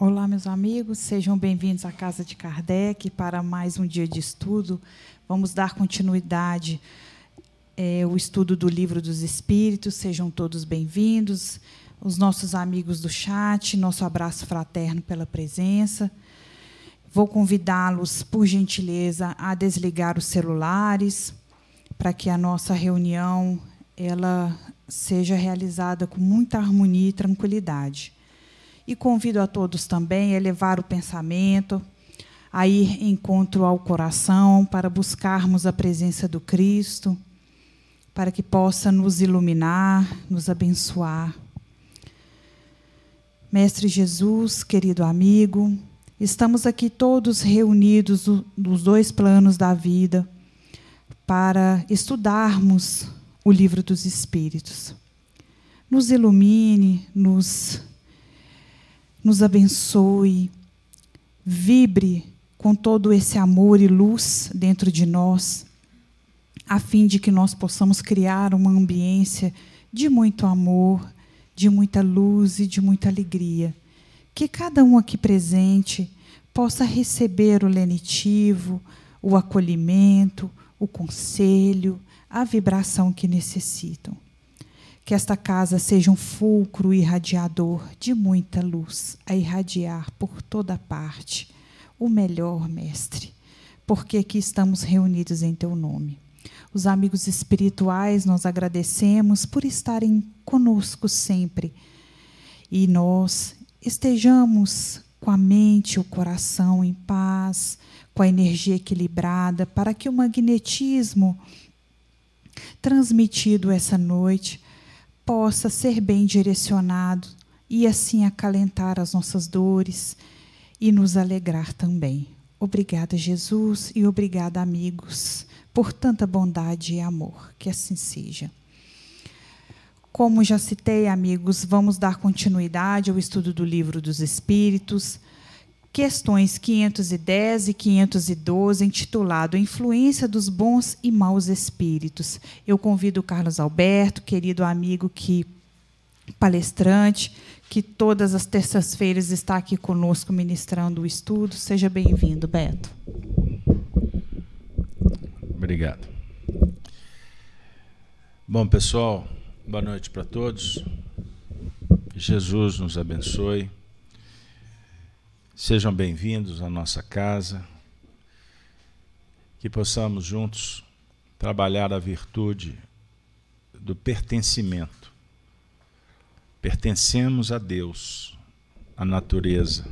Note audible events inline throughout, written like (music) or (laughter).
Olá, meus amigos, sejam bem-vindos à Casa de Kardec para mais um dia de estudo. Vamos dar continuidade é, ao estudo do Livro dos Espíritos. Sejam todos bem-vindos. Os nossos amigos do chat, nosso abraço fraterno pela presença. Vou convidá-los, por gentileza, a desligar os celulares para que a nossa reunião ela seja realizada com muita harmonia e tranquilidade. E convido a todos também a elevar o pensamento, a ir encontro ao coração para buscarmos a presença do Cristo, para que possa nos iluminar, nos abençoar. Mestre Jesus, querido amigo, estamos aqui todos reunidos nos dois planos da vida para estudarmos o livro dos Espíritos. Nos ilumine, nos nos abençoe, vibre com todo esse amor e luz dentro de nós, a fim de que nós possamos criar uma ambiência de muito amor, de muita luz e de muita alegria. Que cada um aqui presente possa receber o lenitivo, o acolhimento, o conselho, a vibração que necessitam. Que esta casa seja um fulcro irradiador de muita luz a irradiar por toda parte. O melhor, Mestre, porque aqui estamos reunidos em Teu nome. Os amigos espirituais, nós agradecemos por estarem conosco sempre. E nós estejamos com a mente o coração em paz, com a energia equilibrada, para que o magnetismo transmitido essa noite possa ser bem direcionado e assim acalentar as nossas dores e nos alegrar também. Obrigada, Jesus, e obrigada, amigos, por tanta bondade e amor. Que assim seja. Como já citei, amigos, vamos dar continuidade ao estudo do Livro dos Espíritos questões 510 e 512, intitulado Influência dos Bons e Maus Espíritos. Eu convido o Carlos Alberto, querido amigo que palestrante, que todas as terças-feiras está aqui conosco ministrando o estudo. Seja bem-vindo, Beto. Obrigado. Bom, pessoal, boa noite para todos. Jesus nos abençoe. Sejam bem-vindos à nossa casa, que possamos juntos trabalhar a virtude do pertencimento. Pertencemos a Deus, à natureza,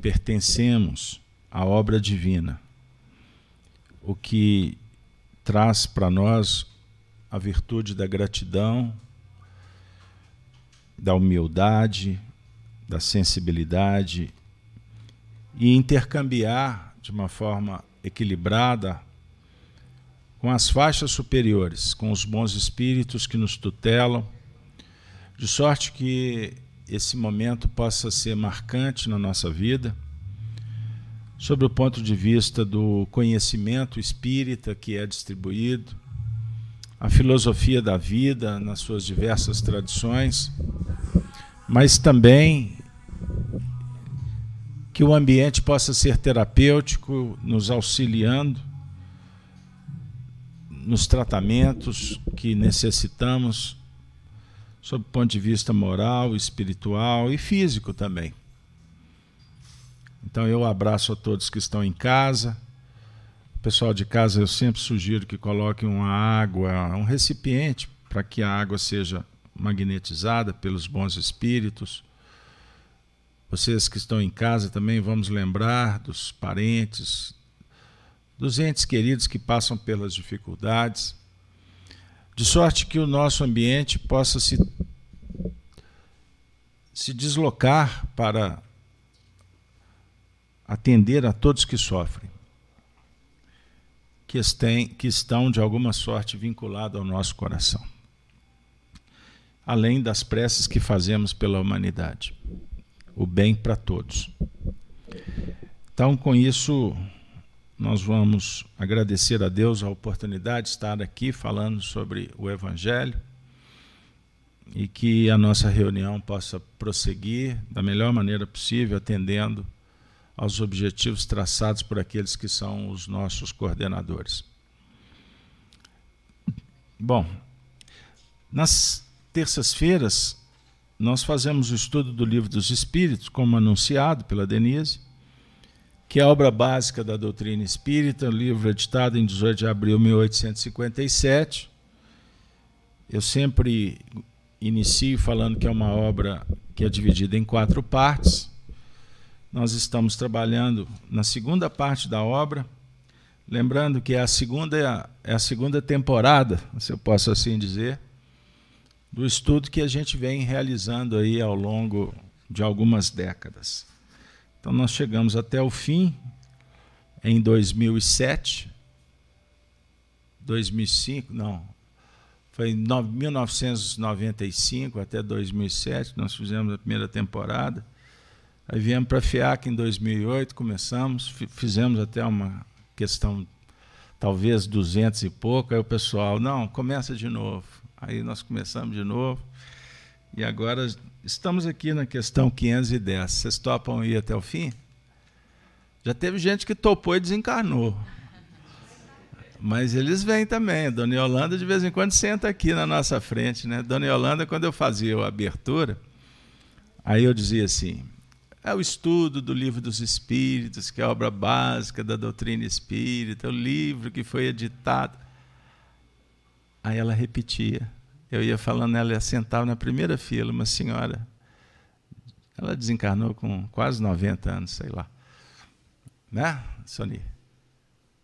pertencemos à obra divina, o que traz para nós a virtude da gratidão, da humildade, da sensibilidade e intercambiar de uma forma equilibrada com as faixas superiores, com os bons espíritos que nos tutelam, de sorte que esse momento possa ser marcante na nossa vida, sob o ponto de vista do conhecimento espírita que é distribuído, a filosofia da vida nas suas diversas tradições, mas também que o ambiente possa ser terapêutico, nos auxiliando nos tratamentos que necessitamos, sob o ponto de vista moral, espiritual e físico também. Então eu abraço a todos que estão em casa. O pessoal de casa eu sempre sugiro que coloquem uma água, um recipiente para que a água seja magnetizada pelos bons espíritos vocês que estão em casa também vamos lembrar dos parentes, dos entes queridos que passam pelas dificuldades, de sorte que o nosso ambiente possa se, se deslocar para atender a todos que sofrem, que, que estão de alguma sorte vinculados ao nosso coração, além das preces que fazemos pela humanidade o bem para todos. Então, com isso, nós vamos agradecer a Deus a oportunidade de estar aqui falando sobre o Evangelho, e que a nossa reunião possa prosseguir da melhor maneira possível, atendendo aos objetivos traçados por aqueles que são os nossos coordenadores. Bom, nas terças-feiras nós fazemos o estudo do Livro dos Espíritos, como anunciado pela Denise, que é a obra básica da doutrina espírita, livro editado em 18 de abril de 1857. Eu sempre inicio falando que é uma obra que é dividida em quatro partes. Nós estamos trabalhando na segunda parte da obra, lembrando que é a segunda, é a segunda temporada, se eu posso assim dizer, do estudo que a gente vem realizando aí ao longo de algumas décadas. Então nós chegamos até o fim em 2007, 2005, não, foi em 1995 até 2007, nós fizemos a primeira temporada. Aí viemos para a FIAC em 2008, começamos, fizemos até uma questão, talvez 200 e pouco. Aí o pessoal, não, começa de novo. Aí nós começamos de novo. E agora estamos aqui na questão 510. Vocês topam ir até o fim? Já teve gente que topou e desencarnou. Mas eles vêm também. Dona Yolanda, de vez em quando, senta aqui na nossa frente. Né? Dona Yolanda, quando eu fazia a abertura, aí eu dizia assim: é o estudo do livro dos Espíritos, que é a obra básica da doutrina espírita, o livro que foi editado. Aí ela repetia. Eu ia falando, ela sentava na primeira fila, uma senhora. Ela desencarnou com quase 90 anos, sei lá. Né, Sonia?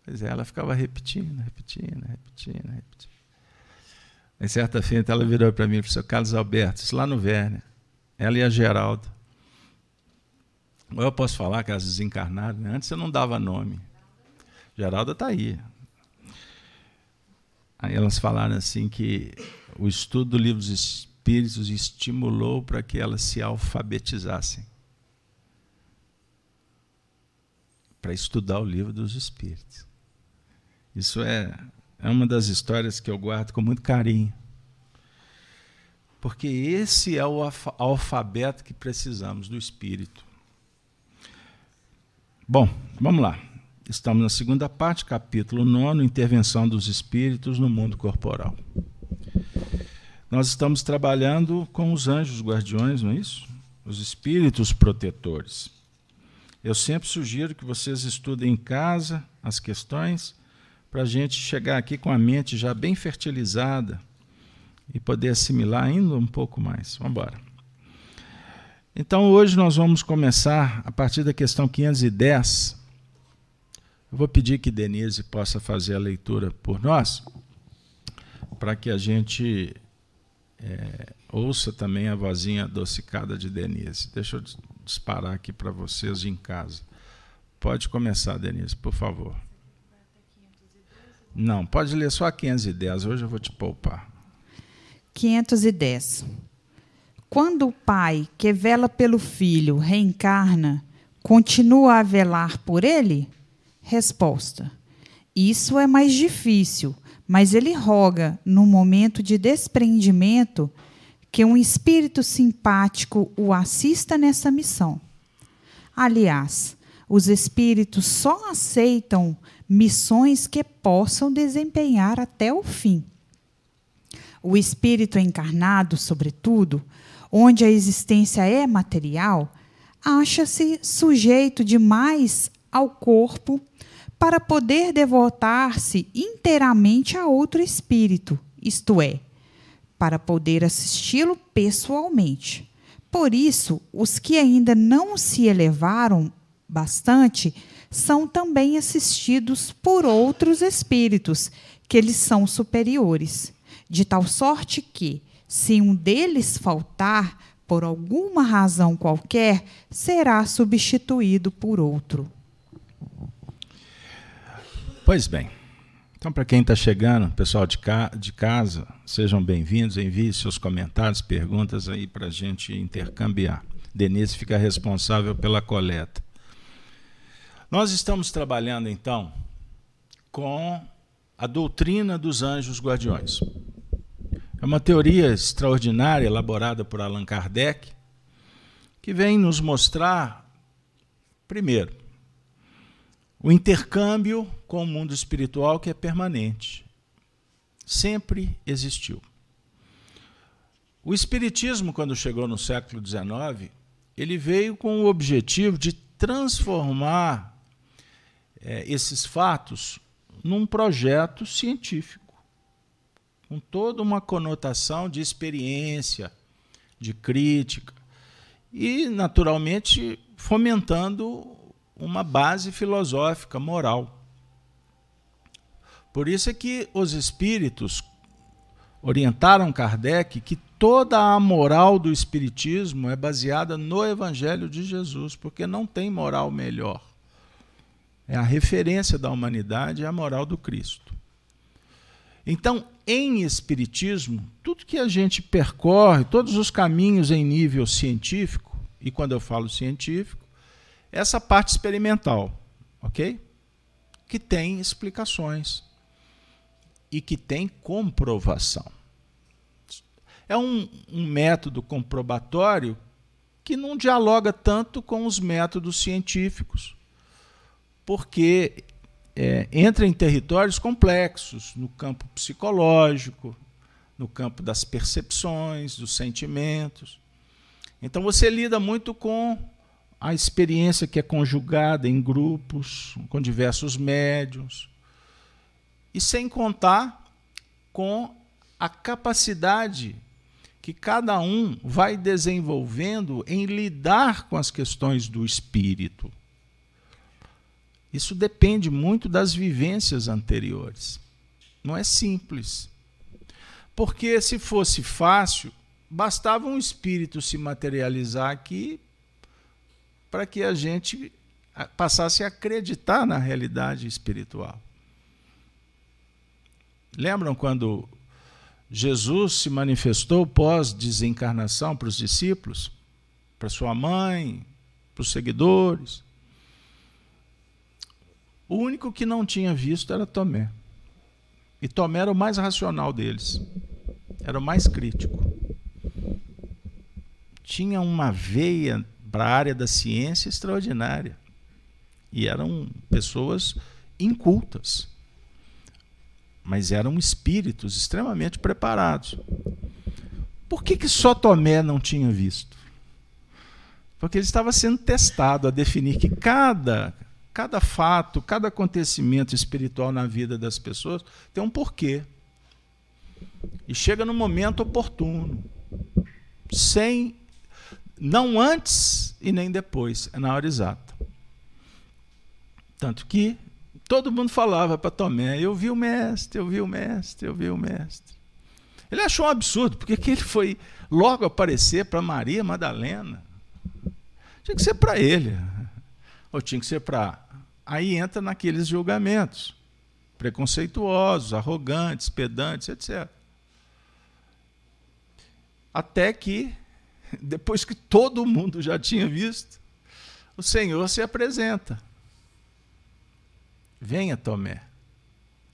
Pois é, ela ficava repetindo, repetindo, repetindo, repetindo. Em certa feita, ela virou para mim e disse: Carlos Alberto, isso lá no Verne, ela e a Geraldo. Eu posso falar que elas desencarnaram, né? antes eu não dava nome. Geralda está aí. Aí elas falaram assim que o estudo do livro dos Espíritos estimulou para que elas se alfabetizassem. Para estudar o livro dos Espíritos. Isso é, é uma das histórias que eu guardo com muito carinho. Porque esse é o alfabeto que precisamos do espírito. Bom, vamos lá. Estamos na segunda parte, capítulo 9, intervenção dos espíritos no mundo corporal. Nós estamos trabalhando com os anjos guardiões, não é isso? Os espíritos protetores. Eu sempre sugiro que vocês estudem em casa as questões para a gente chegar aqui com a mente já bem fertilizada e poder assimilar ainda um pouco mais. Vamos embora. Então, hoje nós vamos começar a partir da questão 510. Eu vou pedir que Denise possa fazer a leitura por nós, para que a gente é, ouça também a vozinha adocicada de Denise. Deixa eu disparar aqui para vocês em casa. Pode começar, Denise, por favor. Não, pode ler só 510, hoje eu vou te poupar. 510. Quando o pai que vela pelo filho reencarna, continua a velar por ele? Resposta: Isso é mais difícil, mas ele roga, no momento de desprendimento, que um espírito simpático o assista nessa missão. Aliás, os espíritos só aceitam missões que possam desempenhar até o fim. O espírito encarnado, sobretudo, onde a existência é material, acha-se sujeito demais ao corpo para poder devotar-se inteiramente a outro espírito, isto é, para poder assisti-lo pessoalmente. Por isso, os que ainda não se elevaram bastante são também assistidos por outros espíritos que lhes são superiores, de tal sorte que, se um deles faltar, por alguma razão qualquer, será substituído por outro. Pois bem. Então, para quem está chegando, pessoal de, ca de casa, sejam bem-vindos, envie seus comentários, perguntas aí para a gente intercambiar. Denise fica responsável pela coleta. Nós estamos trabalhando então com a doutrina dos anjos guardiões. É uma teoria extraordinária elaborada por Allan Kardec, que vem nos mostrar, primeiro, o intercâmbio com o mundo espiritual que é permanente. Sempre existiu. O Espiritismo, quando chegou no século XIX, ele veio com o objetivo de transformar é, esses fatos num projeto científico, com toda uma conotação de experiência, de crítica, e, naturalmente, fomentando uma base filosófica, moral. Por isso é que os espíritos orientaram Kardec que toda a moral do espiritismo é baseada no evangelho de Jesus, porque não tem moral melhor. É a referência da humanidade, é a moral do Cristo. Então, em espiritismo, tudo que a gente percorre, todos os caminhos em nível científico, e quando eu falo científico, essa parte experimental, ok? Que tem explicações e que tem comprovação. É um, um método comprobatório que não dialoga tanto com os métodos científicos, porque é, entra em territórios complexos, no campo psicológico, no campo das percepções, dos sentimentos. Então você lida muito com a experiência que é conjugada em grupos, com diversos médiums, e sem contar com a capacidade que cada um vai desenvolvendo em lidar com as questões do espírito. Isso depende muito das vivências anteriores. Não é simples. Porque se fosse fácil, bastava um espírito se materializar aqui para que a gente passasse a acreditar na realidade espiritual. Lembram quando Jesus se manifestou pós-desencarnação para os discípulos, para sua mãe, para os seguidores? O único que não tinha visto era Tomé. E Tomé era o mais racional deles, era o mais crítico. Tinha uma veia para a área da ciência extraordinária. E eram pessoas incultas, mas eram espíritos extremamente preparados. Por que, que só Tomé não tinha visto? Porque ele estava sendo testado a definir que cada, cada fato, cada acontecimento espiritual na vida das pessoas tem um porquê. E chega no momento oportuno, sem não antes e nem depois, é na hora exata. Tanto que todo mundo falava para Tomé: Eu vi o mestre, eu vi o mestre, eu vi o mestre. Ele achou um absurdo, porque que ele foi logo aparecer para Maria Madalena? Tinha que ser para ele, ou tinha que ser para. Aí entra naqueles julgamentos preconceituosos, arrogantes, pedantes, etc. Até que (laughs) depois que todo mundo já tinha visto, o Senhor se apresenta. Venha, Tomé,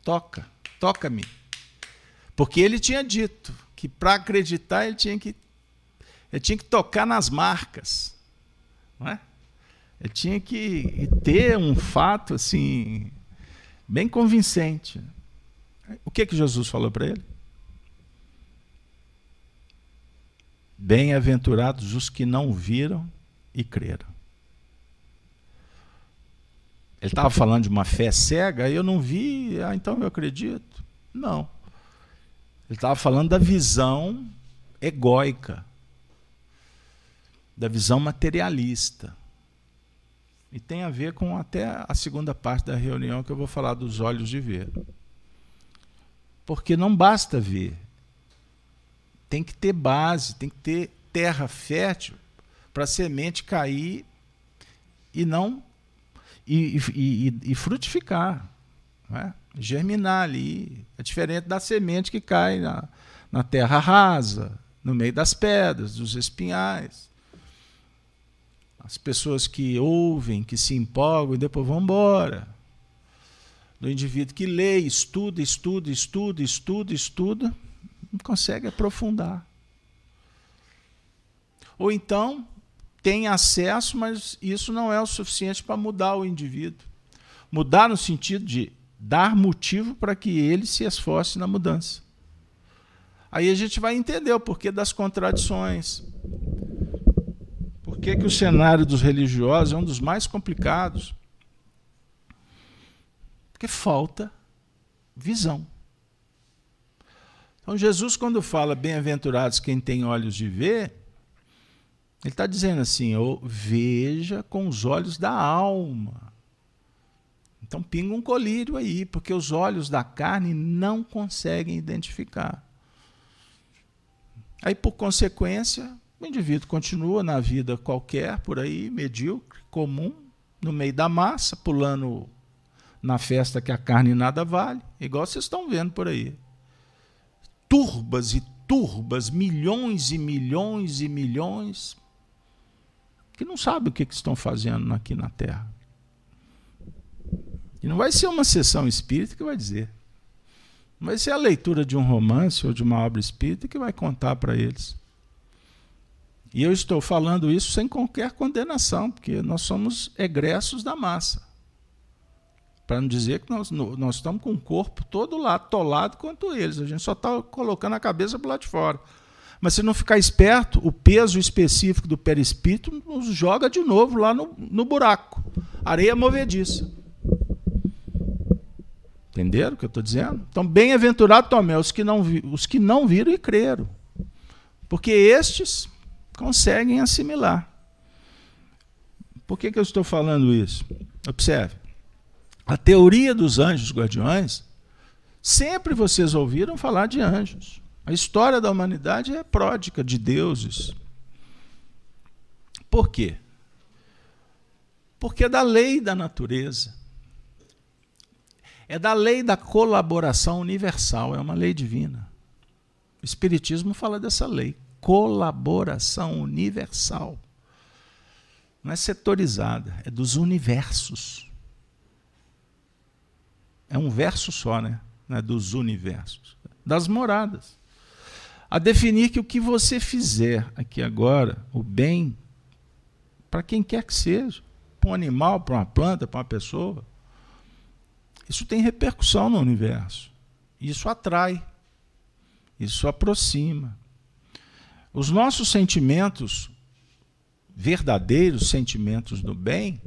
toca, toca-me. Porque ele tinha dito que para acreditar ele tinha que, ele tinha que tocar nas marcas. Não é? Ele tinha que ter um fato assim, bem convincente. O que, que Jesus falou para ele? Bem-aventurados os que não viram e creram. Ele estava falando de uma fé cega, eu não vi, ah, então eu acredito. Não. Ele estava falando da visão egóica, da visão materialista. E tem a ver com até a segunda parte da reunião que eu vou falar dos olhos de ver. Porque não basta ver, tem que ter base, tem que ter terra fértil para a semente cair e não e, e, e frutificar, é? germinar ali. É diferente da semente que cai na, na terra rasa, no meio das pedras, dos espinhais. As pessoas que ouvem, que se empolgam e depois vão embora. Do indivíduo que lê, estuda, estuda, estuda, estuda, estuda, Consegue aprofundar. Ou então tem acesso, mas isso não é o suficiente para mudar o indivíduo. Mudar no sentido de dar motivo para que ele se esforce na mudança. Aí a gente vai entender o porquê das contradições. Por que, que o cenário dos religiosos é um dos mais complicados? Porque falta visão. Então, Jesus, quando fala bem-aventurados quem tem olhos de ver, ele está dizendo assim: ou veja com os olhos da alma. Então, pinga um colírio aí, porque os olhos da carne não conseguem identificar. Aí, por consequência, o indivíduo continua na vida qualquer, por aí, medíocre, comum, no meio da massa, pulando na festa que a carne nada vale, igual vocês estão vendo por aí. Turbas e turbas, milhões e milhões e milhões, que não sabem o que, estão fazendo aqui na Terra. E não vai ser uma sessão espírita que vai dizer. Não vai ser a leitura de um romance ou de uma obra espírita que vai contar para eles. E eu estou falando isso sem qualquer condenação, porque nós somos egressos da massa. Para não dizer que nós, nós estamos com o corpo todo lá, atolado quanto eles. A gente só está colocando a cabeça para lá de fora. Mas se não ficar esperto, o peso específico do perispírito nos joga de novo lá no, no buraco. Areia movediça. Entenderam o que eu estou dizendo? Então, bem-aventurado Tomé, os que, não os que não viram e creram. Porque estes conseguem assimilar. Por que, que eu estou falando isso? Observe. A teoria dos anjos guardiões, sempre vocês ouviram falar de anjos. A história da humanidade é pródica de deuses. Por quê? Porque é da lei da natureza. É da lei da colaboração universal, é uma lei divina. O Espiritismo fala dessa lei, colaboração universal. Não é setorizada, é dos universos. É um verso só, né? Não é dos universos. Das moradas. A definir que o que você fizer aqui agora, o bem, para quem quer que seja, para um animal, para uma planta, para uma pessoa, isso tem repercussão no universo. Isso atrai. Isso aproxima. Os nossos sentimentos, verdadeiros sentimentos do bem,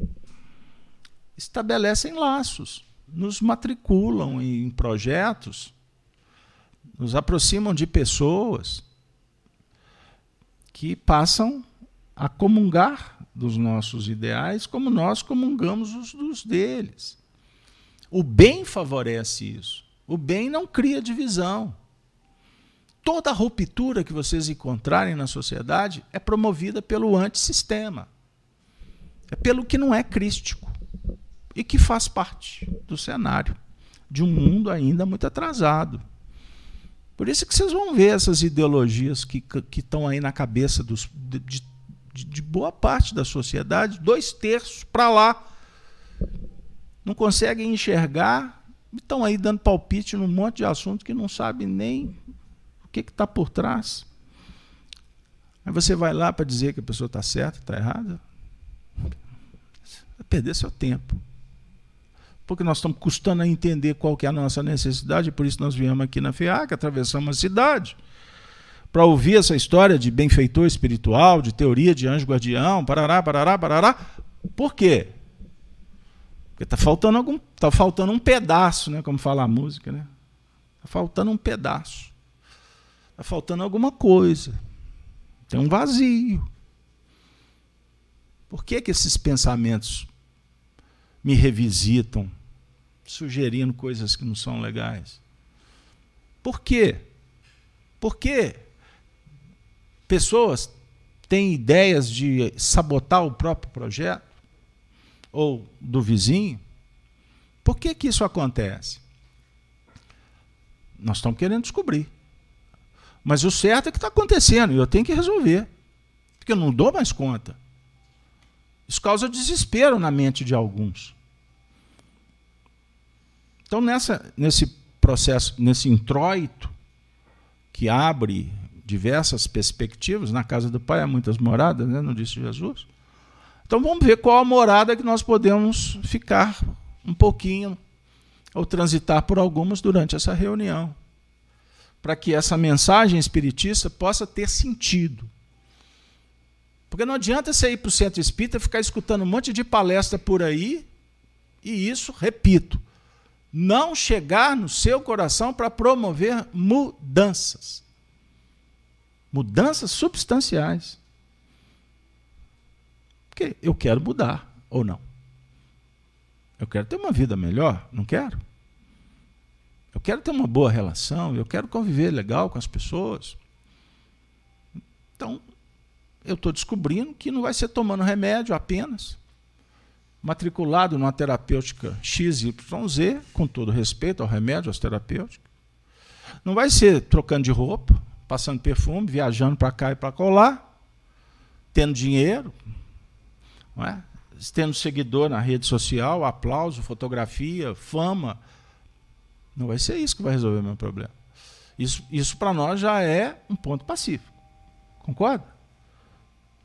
estabelecem laços nos matriculam em projetos, nos aproximam de pessoas que passam a comungar dos nossos ideais como nós comungamos os dos deles. O bem favorece isso. O bem não cria divisão. Toda ruptura que vocês encontrarem na sociedade é promovida pelo antissistema. É pelo que não é crístico e que faz parte do cenário de um mundo ainda muito atrasado. Por isso que vocês vão ver essas ideologias que estão aí na cabeça dos, de, de, de boa parte da sociedade, dois terços para lá. Não conseguem enxergar, estão aí dando palpite num monte de assunto que não sabem nem o que está por trás. Aí você vai lá para dizer que a pessoa está certa, está errada. Vai perder seu tempo porque nós estamos custando a entender qual que é a nossa necessidade, por isso nós viemos aqui na FEAC, atravessamos a cidade, para ouvir essa história de benfeitor espiritual, de teoria de anjo guardião, parará, parará, parará. Por quê? Porque está faltando algum, tá faltando um pedaço, né, como fala a música, né? Está faltando um pedaço. Está faltando alguma coisa. Tem um vazio. Por que, que esses pensamentos me revisitam sugerindo coisas que não são legais. Por quê? Porque pessoas têm ideias de sabotar o próprio projeto ou do vizinho. Por que, que isso acontece? Nós estamos querendo descobrir. Mas o certo é que está acontecendo e eu tenho que resolver. Porque eu não dou mais conta. Isso causa desespero na mente de alguns. Então, nessa, nesse processo, nesse introito, que abre diversas perspectivas. Na casa do Pai há muitas moradas, né? não disse Jesus? Então vamos ver qual a morada que nós podemos ficar um pouquinho ou transitar por algumas durante essa reunião, para que essa mensagem espiritista possa ter sentido. Porque não adianta você ir para o centro espírita ficar escutando um monte de palestra por aí, e isso, repito, não chegar no seu coração para promover mudanças. Mudanças substanciais. Porque eu quero mudar ou não. Eu quero ter uma vida melhor, não quero? Eu quero ter uma boa relação, eu quero conviver legal com as pessoas. Então, eu estou descobrindo que não vai ser tomando remédio apenas, matriculado numa terapêutica XYZ, com todo respeito ao remédio, às terapêuticas. Não vai ser trocando de roupa, passando perfume, viajando para cá e para colar, tendo dinheiro, é? tendo seguidor na rede social, aplauso, fotografia, fama. Não vai ser isso que vai resolver meu problema. Isso, isso para nós já é um ponto pacífico. Concorda?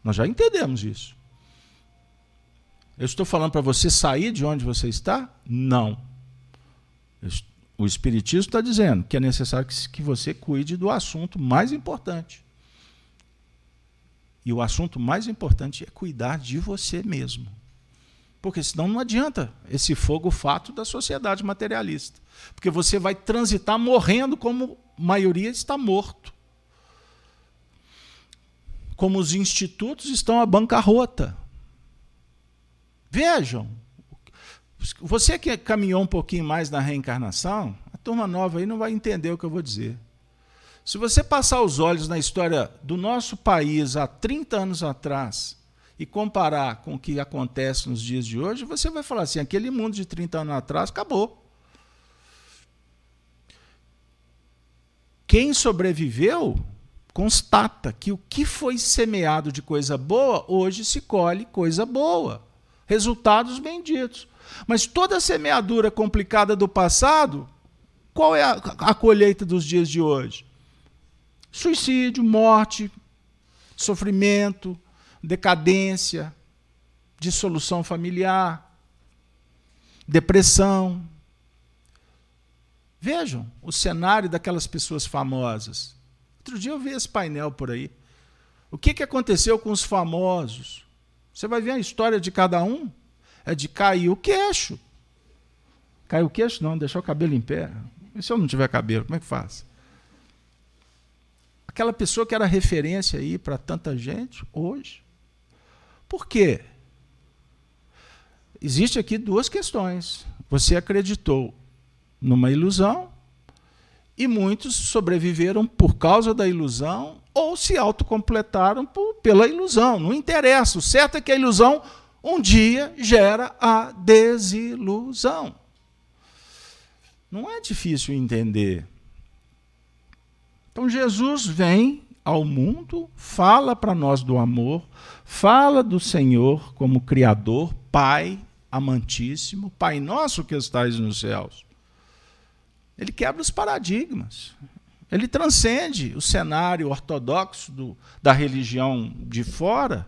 Nós já entendemos isso. Eu estou falando para você sair de onde você está? Não. O Espiritismo está dizendo que é necessário que, você cuide do assunto mais importante. E o assunto mais importante é cuidar de você mesmo. Porque senão não adianta esse fogo fato da sociedade materialista. Porque você vai transitar morrendo como a maioria está morto. Como os institutos estão à bancarrota. Vejam, você que caminhou um pouquinho mais na reencarnação, a turma nova aí não vai entender o que eu vou dizer. Se você passar os olhos na história do nosso país há 30 anos atrás e comparar com o que acontece nos dias de hoje, você vai falar assim: aquele mundo de 30 anos atrás acabou. Quem sobreviveu constata que o que foi semeado de coisa boa, hoje se colhe coisa boa. Resultados benditos. Mas toda a semeadura complicada do passado, qual é a, a colheita dos dias de hoje? Suicídio, morte, sofrimento, decadência, dissolução familiar, depressão. Vejam o cenário daquelas pessoas famosas. Outro dia eu vi esse painel por aí. O que, que aconteceu com os famosos? Você vai ver a história de cada um. É de cair o queixo. Caiu o queixo? Não, deixar o cabelo em pé. E se eu não tiver cabelo, como é que faz? Aquela pessoa que era referência aí para tanta gente, hoje, por quê? Existe aqui duas questões. Você acreditou numa ilusão e muitos sobreviveram por causa da ilusão ou se autocompletaram por, pela ilusão. Não interessa. O certo é que a ilusão um dia gera a desilusão. Não é difícil entender. Então Jesus vem ao mundo, fala para nós do amor, fala do Senhor como Criador, Pai amantíssimo, Pai nosso que estais nos céus. Ele quebra os paradigmas. Ele transcende o cenário ortodoxo do, da religião de fora,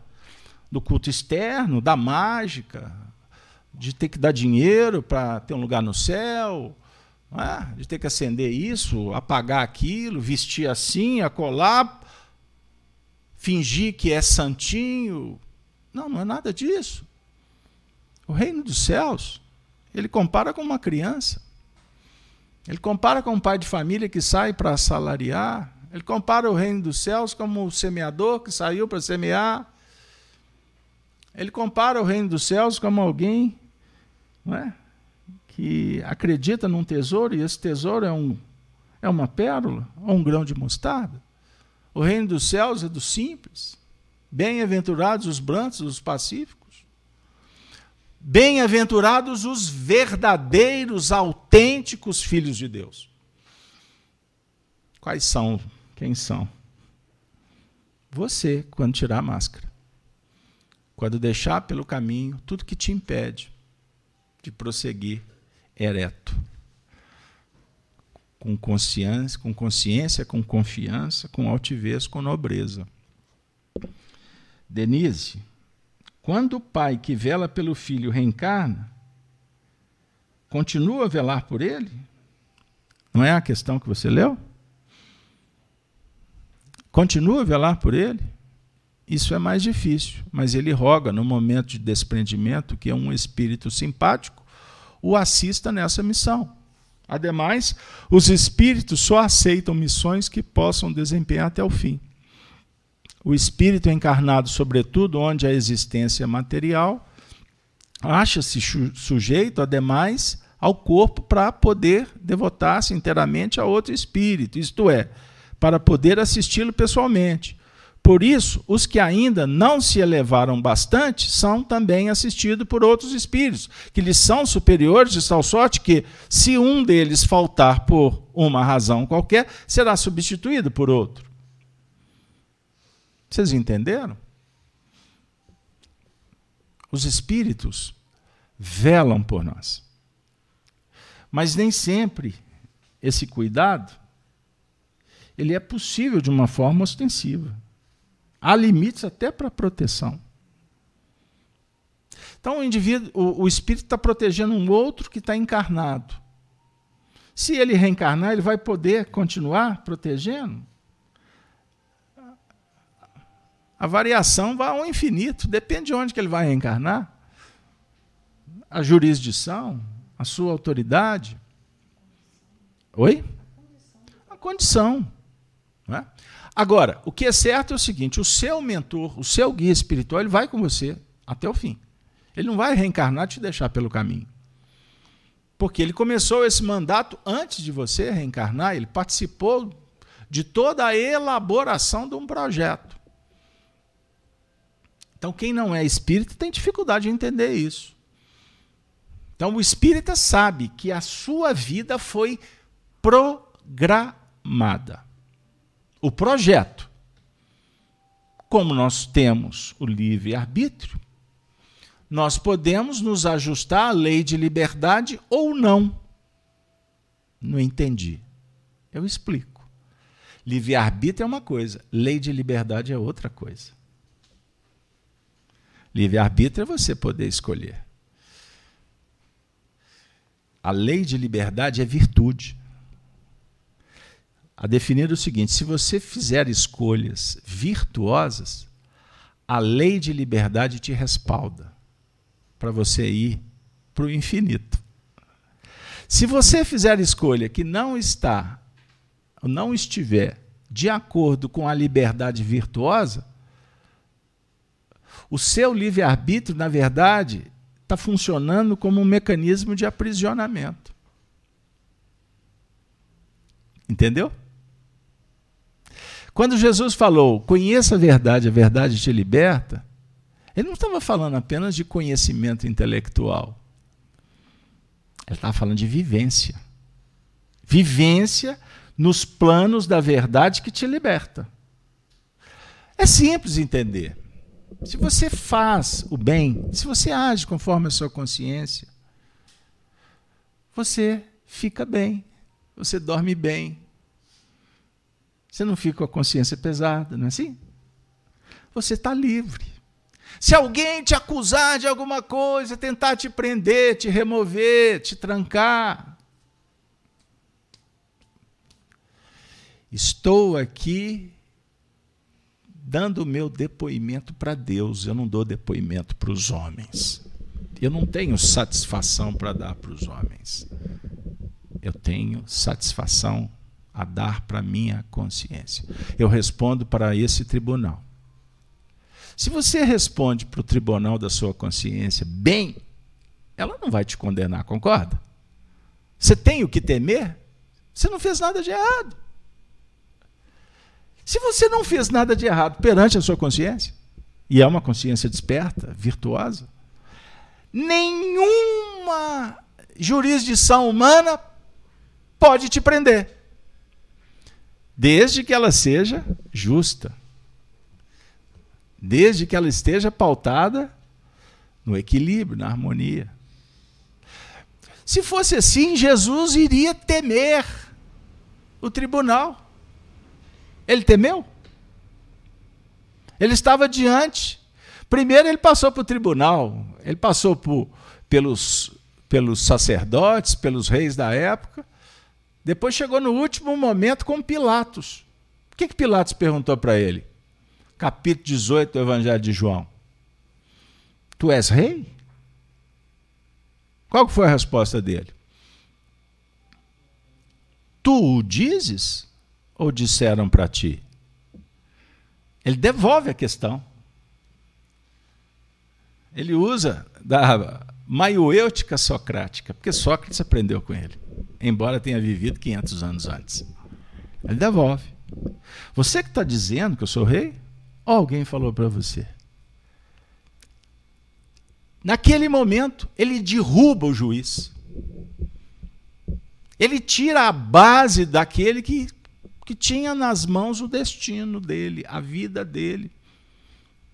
do culto externo, da mágica, de ter que dar dinheiro para ter um lugar no céu, é? de ter que acender isso, apagar aquilo, vestir assim, acolar, fingir que é santinho. Não, não é nada disso. O reino dos céus, ele compara com uma criança. Ele compara com um pai de família que sai para assalariar. Ele compara o reino dos céus como o semeador que saiu para semear. Ele compara o reino dos céus como alguém não é? que acredita num tesouro e esse tesouro é, um, é uma pérola ou um grão de mostarda. O reino dos céus é dos simples. Bem-aventurados os brancos, os pacíficos. Bem-aventurados os verdadeiros, autênticos filhos de Deus. Quais são? Quem são? Você, quando tirar a máscara. Quando deixar pelo caminho tudo que te impede de prosseguir ereto. com consciência, com consciência, com confiança, com altivez, com nobreza. Denise, quando o pai que vela pelo filho reencarna, continua a velar por ele? Não é a questão que você leu? Continua a velar por ele? Isso é mais difícil, mas ele roga no momento de desprendimento que é um espírito simpático o assista nessa missão. Ademais, os espíritos só aceitam missões que possam desempenhar até o fim. O espírito encarnado, sobretudo onde a existência material, acha-se sujeito, ademais, ao corpo para poder devotar-se inteiramente a outro espírito, isto é, para poder assisti-lo pessoalmente. Por isso, os que ainda não se elevaram bastante são também assistidos por outros espíritos, que lhes são superiores, de tal sorte que, se um deles faltar por uma razão qualquer, será substituído por outro. Vocês entenderam? Os espíritos velam por nós. Mas nem sempre esse cuidado ele é possível de uma forma ostensiva. Há limites até para proteção. Então o indivíduo, o, o espírito está protegendo um outro que está encarnado. Se ele reencarnar, ele vai poder continuar protegendo? A variação vai ao infinito, depende de onde que ele vai reencarnar. A jurisdição, a sua autoridade. Oi? A condição. Não é? Agora, o que é certo é o seguinte: o seu mentor, o seu guia espiritual, ele vai com você até o fim. Ele não vai reencarnar e te deixar pelo caminho. Porque ele começou esse mandato antes de você reencarnar, ele participou de toda a elaboração de um projeto. Então, quem não é espírita tem dificuldade de entender isso. Então, o espírita sabe que a sua vida foi programada o projeto. Como nós temos o livre-arbítrio, nós podemos nos ajustar à lei de liberdade ou não. Não entendi. Eu explico. Livre-arbítrio é uma coisa, lei de liberdade é outra coisa. Livre-arbítrio é você poder escolher. A lei de liberdade é virtude a definir o seguinte: se você fizer escolhas virtuosas, a lei de liberdade te respalda para você ir para o infinito. Se você fizer escolha que não está, não estiver de acordo com a liberdade virtuosa, o seu livre-arbítrio, na verdade, está funcionando como um mecanismo de aprisionamento. Entendeu? Quando Jesus falou, conheça a verdade, a verdade te liberta, ele não estava falando apenas de conhecimento intelectual. Ele estava falando de vivência. Vivência nos planos da verdade que te liberta. É simples entender. Se você faz o bem, se você age conforme a sua consciência, você fica bem, você dorme bem, você não fica com a consciência pesada, não é assim? Você está livre. Se alguém te acusar de alguma coisa, tentar te prender, te remover, te trancar, estou aqui dando o meu depoimento para Deus, eu não dou depoimento para os homens. Eu não tenho satisfação para dar para os homens. Eu tenho satisfação a dar para minha consciência. Eu respondo para esse tribunal. Se você responde para o tribunal da sua consciência bem, ela não vai te condenar, concorda? Você tem o que temer? Você não fez nada de errado. Se você não fez nada de errado perante a sua consciência, e é uma consciência desperta, virtuosa, nenhuma jurisdição humana pode te prender desde que ela seja justa, desde que ela esteja pautada no equilíbrio, na harmonia. Se fosse assim, Jesus iria temer o tribunal. Ele temeu? Ele estava diante. Primeiro ele passou para o tribunal, ele passou por, pelos, pelos sacerdotes, pelos reis da época. Depois chegou no último momento com Pilatos. O que, que Pilatos perguntou para ele? Capítulo 18 do Evangelho de João. Tu és rei? Qual foi a resposta dele? Tu o dizes ou disseram para ti? Ele devolve a questão. Ele usa da maiêutica socrática, porque Sócrates aprendeu com ele, embora tenha vivido 500 anos antes. Ele devolve. Você que está dizendo que eu sou rei? Ou alguém falou para você? Naquele momento, ele derruba o juiz. Ele tira a base daquele que, que tinha nas mãos o destino dele, a vida dele.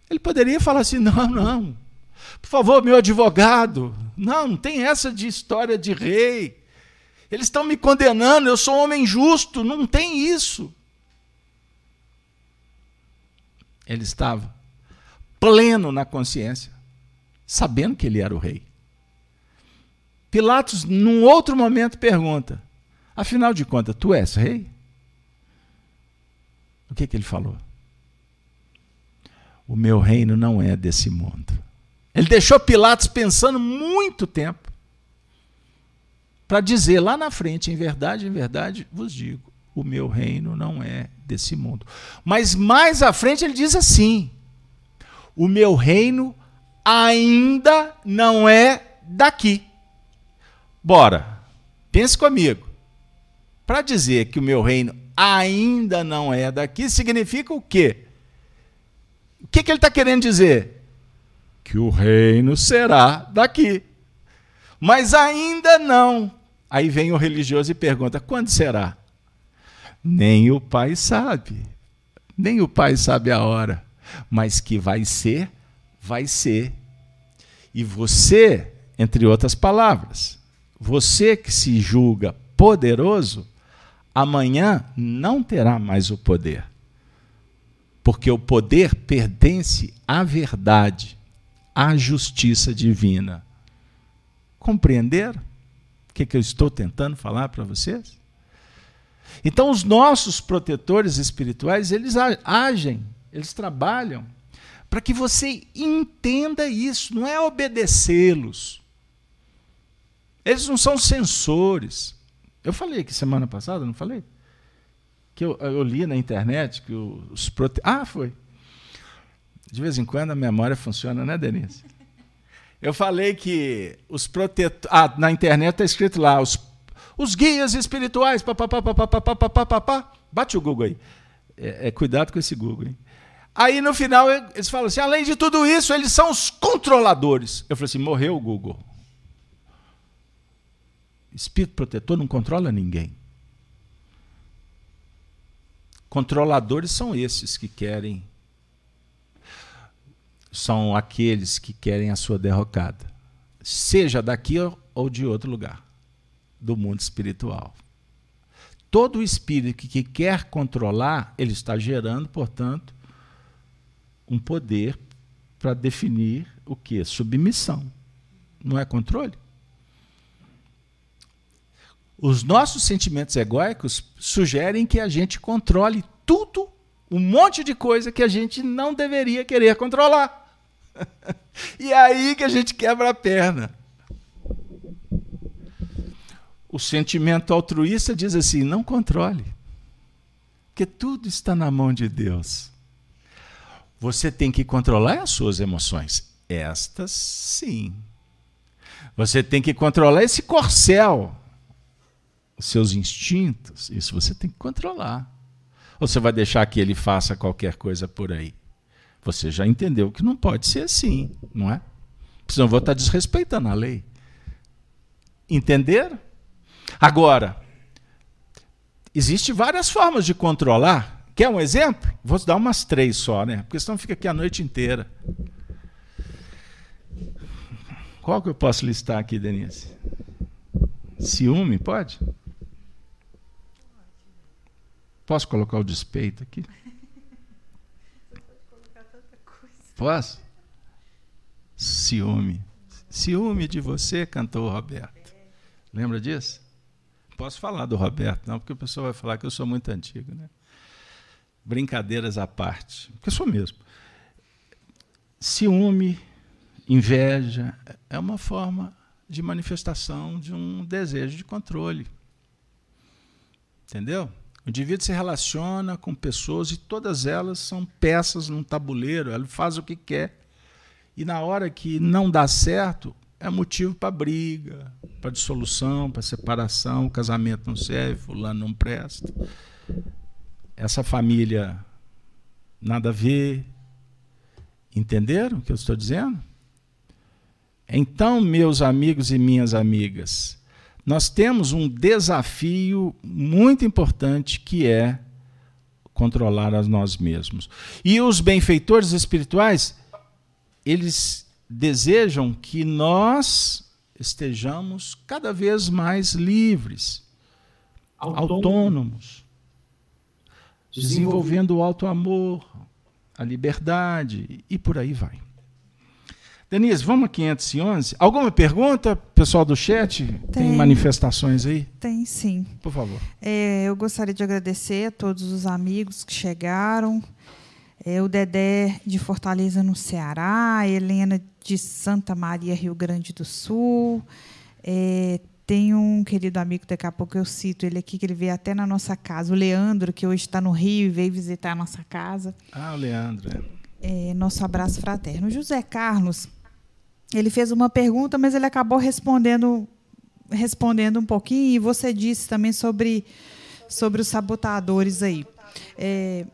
Ele poderia falar assim: não, não, por favor, meu advogado, não, não tem essa de história de rei. Eles estão me condenando, eu sou um homem justo, não tem isso. Ele estava pleno na consciência, sabendo que ele era o rei. Pilatos, num outro momento, pergunta: Afinal de contas, tu és rei? O que, que ele falou? O meu reino não é desse mundo. Ele deixou Pilatos pensando muito tempo para dizer lá na frente, em verdade, em verdade, vos digo, o meu reino não é desse mundo. Mas mais à frente ele diz assim: o meu reino ainda não é daqui. Bora, pense comigo. Para dizer que o meu reino ainda não é daqui, significa o quê? O que, que ele está querendo dizer? Que o reino será daqui. Mas ainda não. Aí vem o religioso e pergunta: quando será? Nem o pai sabe. Nem o pai sabe a hora. Mas que vai ser, vai ser. E você, entre outras palavras, você que se julga poderoso, amanhã não terá mais o poder. Porque o poder pertence à verdade, à justiça divina. Compreender o que, que eu estou tentando falar para vocês? Então, os nossos protetores espirituais, eles agem, eles trabalham para que você entenda isso, não é obedecê-los. Eles não são censores. Eu falei aqui semana passada, não falei? Que eu, eu li na internet que os prote... Ah, foi. De vez em quando a memória funciona, né, Denise? Eu falei que os protetores. Ah, na internet está escrito lá, os os guias espirituais, papapá. Bate o Google aí. É, é, cuidado com esse Google. Hein? Aí no final eles falam assim: além de tudo isso, eles são os controladores. Eu falei assim: morreu o Google. Espírito protetor não controla ninguém. Controladores são esses que querem, são aqueles que querem a sua derrocada, seja daqui ou de outro lugar do mundo espiritual. Todo espírito que quer controlar, ele está gerando, portanto, um poder para definir o que? Submissão. Não é controle? Os nossos sentimentos egóicos sugerem que a gente controle tudo, um monte de coisa que a gente não deveria querer controlar. (laughs) e é aí que a gente quebra a perna. O sentimento altruísta diz assim: não controle, porque tudo está na mão de Deus. Você tem que controlar as suas emoções. Estas sim. Você tem que controlar esse corcel, seus instintos. Isso você tem que controlar. Ou você vai deixar que ele faça qualquer coisa por aí? Você já entendeu que não pode ser assim, não é? Senão eu vou estar desrespeitando a lei. Entenderam? Agora, existe várias formas de controlar. Quer um exemplo? Vou dar umas três só, né? Porque senão fica aqui a noite inteira. Qual que eu posso listar aqui, Denise? Ciúme, pode? Posso colocar o despeito aqui? Posso? Ciúme. Ciúme de você, cantou o Roberto. Lembra disso? Posso falar do Roberto, não, porque o pessoal vai falar que eu sou muito antigo, né? Brincadeiras à parte, porque eu sou mesmo. Ciúme, inveja, é uma forma de manifestação de um desejo de controle. Entendeu? O indivíduo se relaciona com pessoas e todas elas são peças num tabuleiro, ele faz o que quer. E na hora que não dá certo, é motivo para briga, para dissolução, para separação, o casamento não serve, fulano não presta. Essa família nada a ver. Entenderam o que eu estou dizendo? Então, meus amigos e minhas amigas, nós temos um desafio muito importante que é controlar a nós mesmos. E os benfeitores espirituais, eles desejam que nós estejamos cada vez mais livres, autônomos, autônomos desenvolvendo o alto amor, a liberdade e por aí vai. Denise, vamos a 511. Alguma pergunta, pessoal do chat? Tem, Tem manifestações aí? Tem sim. Por favor. É, eu gostaria de agradecer a todos os amigos que chegaram. É, o Dedé de Fortaleza, no Ceará, a Helena de Santa Maria, Rio Grande do Sul. É, tem um querido amigo, daqui a pouco eu cito ele aqui, que ele veio até na nossa casa, o Leandro, que hoje está no Rio e veio visitar a nossa casa. Ah, o Leandro. É. é nosso abraço fraterno. José Carlos ele fez uma pergunta, mas ele acabou respondendo respondendo um pouquinho. E você disse também sobre, sobre os sabotadores aí. É,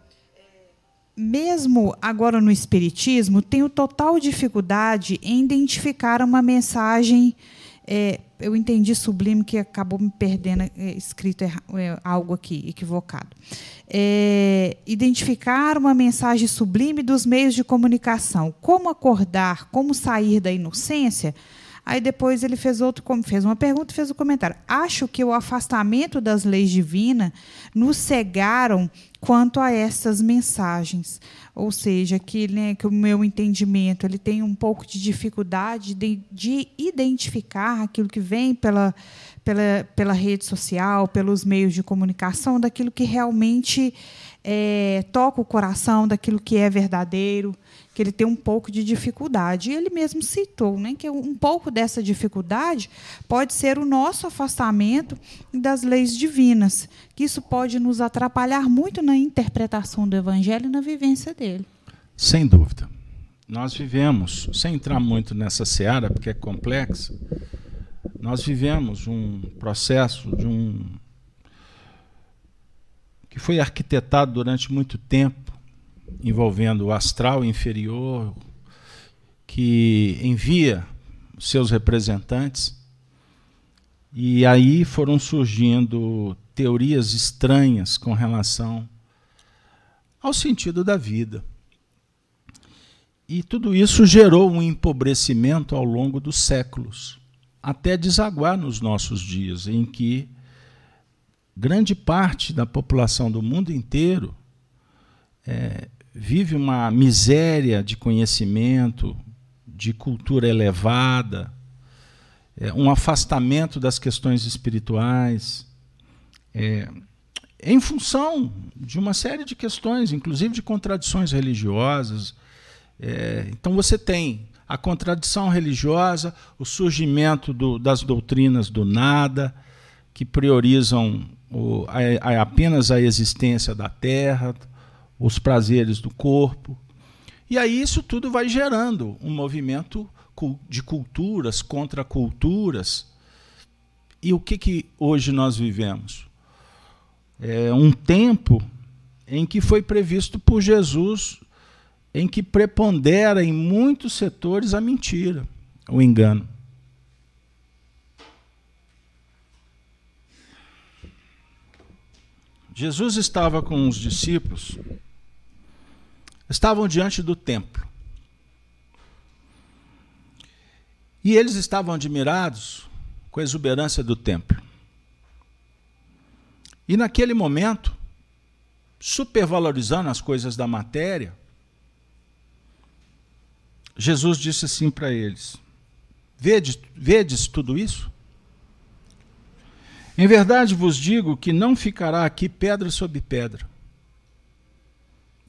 mesmo agora no Espiritismo, tenho total dificuldade em identificar uma mensagem. É, eu entendi sublime que acabou me perdendo é, escrito é, algo aqui equivocado. É, identificar uma mensagem sublime dos meios de comunicação. Como acordar, como sair da inocência? Aí depois ele fez outro, fez uma pergunta, fez um comentário. Acho que o afastamento das leis divinas nos cegaram quanto a essas mensagens, ou seja, que, né, que o meu entendimento ele tem um pouco de dificuldade de, de identificar aquilo que vem pela, pela, pela rede social, pelos meios de comunicação, daquilo que realmente é, toca o coração, daquilo que é verdadeiro que ele tem um pouco de dificuldade. E ele mesmo citou né, que um pouco dessa dificuldade pode ser o nosso afastamento das leis divinas, que isso pode nos atrapalhar muito na interpretação do Evangelho e na vivência dele. Sem dúvida. Nós vivemos, sem entrar muito nessa seara, porque é complexa, nós vivemos um processo de um que foi arquitetado durante muito tempo envolvendo o astral inferior, que envia seus representantes. E aí foram surgindo teorias estranhas com relação ao sentido da vida. E tudo isso gerou um empobrecimento ao longo dos séculos, até desaguar nos nossos dias, em que grande parte da população do mundo inteiro é, vive uma miséria de conhecimento, de cultura elevada, é, um afastamento das questões espirituais, é, em função de uma série de questões, inclusive de contradições religiosas. É, então você tem a contradição religiosa, o surgimento do, das doutrinas do nada, que priorizam o, a, a, apenas a existência da Terra, os prazeres do corpo. E aí isso tudo vai gerando um movimento de culturas contra culturas. E o que, que hoje nós vivemos? É um tempo em que foi previsto por Jesus, em que prepondera em muitos setores a mentira, o engano. Jesus estava com os discípulos estavam diante do templo. E eles estavam admirados com a exuberância do templo. E naquele momento, supervalorizando as coisas da matéria, Jesus disse assim para eles: vedes, vedes tudo isso? Em verdade vos digo que não ficará aqui pedra sobre pedra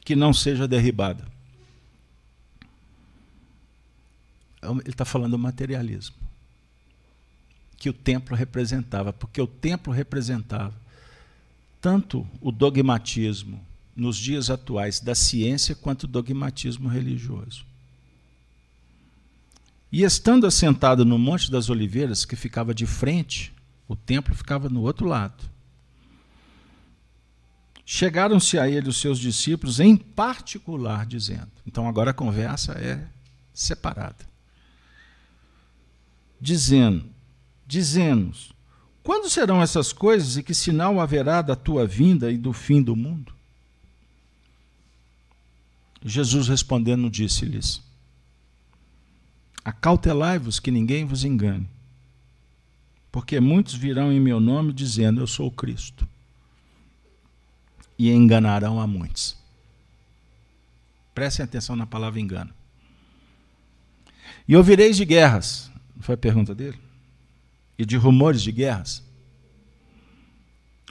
que não seja derribada. Ele está falando do materialismo que o templo representava, porque o templo representava tanto o dogmatismo nos dias atuais da ciência quanto o dogmatismo religioso. E estando assentado no Monte das Oliveiras, que ficava de frente, o templo ficava no outro lado. Chegaram-se a ele os seus discípulos em particular, dizendo: então agora a conversa é separada. Dizendo: Dizendo-nos: Quando serão essas coisas e que sinal haverá da tua vinda e do fim do mundo? Jesus respondendo disse-lhes: Acautelai-vos que ninguém vos engane, porque muitos virão em meu nome dizendo: Eu sou o Cristo e enganarão a muitos. Prestem atenção na palavra engano. E ouvireis de guerras. Foi a pergunta dele? E de rumores de guerras?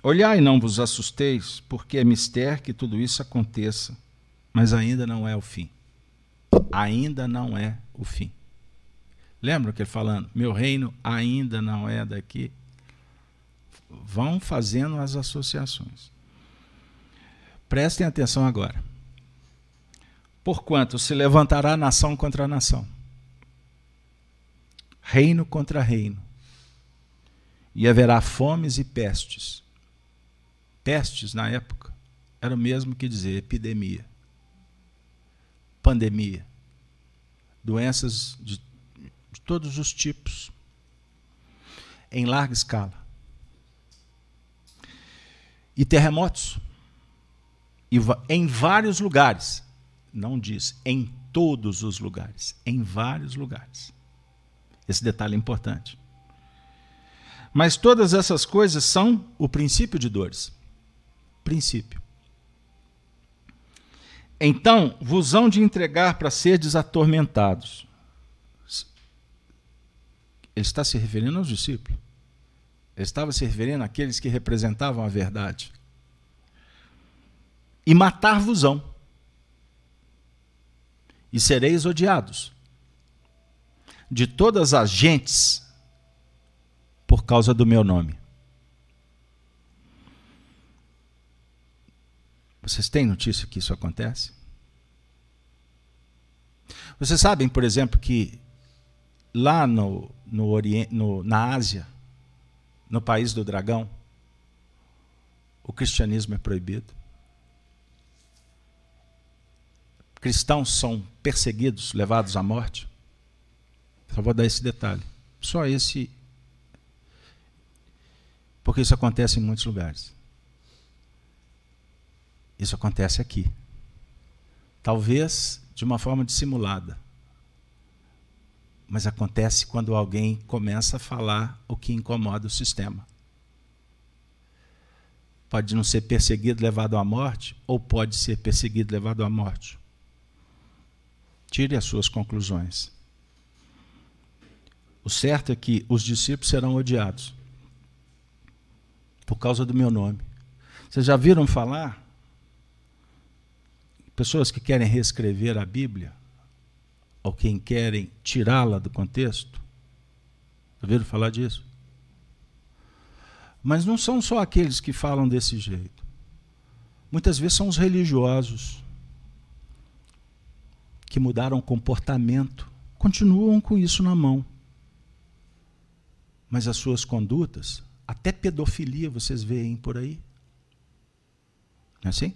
Olhai e não vos assusteis, porque é mistério que tudo isso aconteça, mas ainda não é o fim. Ainda não é o fim. Lembra que ele falando? Meu reino ainda não é daqui. Vão fazendo as associações. Prestem atenção agora. Porquanto se levantará nação contra nação, reino contra reino, e haverá fomes e pestes. Pestes, na época, era o mesmo que dizer epidemia, pandemia, doenças de, todos os tipos, em larga escala. E terremotos em vários lugares. Não diz em todos os lugares, em vários lugares. Esse detalhe é importante. Mas todas essas coisas são o princípio de dores. Princípio. Então vos hão de entregar para seres atormentados. Ele está se referindo aos discípulos. Ele estava se referindo àqueles que representavam a verdade e matar-vos-ão, e sereis odiados de todas as gentes por causa do meu nome. Vocês têm notícia que isso acontece? Vocês sabem, por exemplo, que lá no, no, Oriente, no na Ásia, no país do dragão, o cristianismo é proibido. cristãos são perseguidos, levados à morte? Só vou dar esse detalhe. Só esse. Porque isso acontece em muitos lugares. Isso acontece aqui. Talvez de uma forma dissimulada. Mas acontece quando alguém começa a falar o que incomoda o sistema. Pode não ser perseguido, levado à morte, ou pode ser perseguido, levado à morte. Tire as suas conclusões. O certo é que os discípulos serão odiados por causa do meu nome. Vocês já viram falar? Pessoas que querem reescrever a Bíblia, ou quem querem tirá-la do contexto. Já viram falar disso? Mas não são só aqueles que falam desse jeito. Muitas vezes são os religiosos que mudaram comportamento continuam com isso na mão. Mas as suas condutas, até pedofilia vocês veem por aí. Não é assim?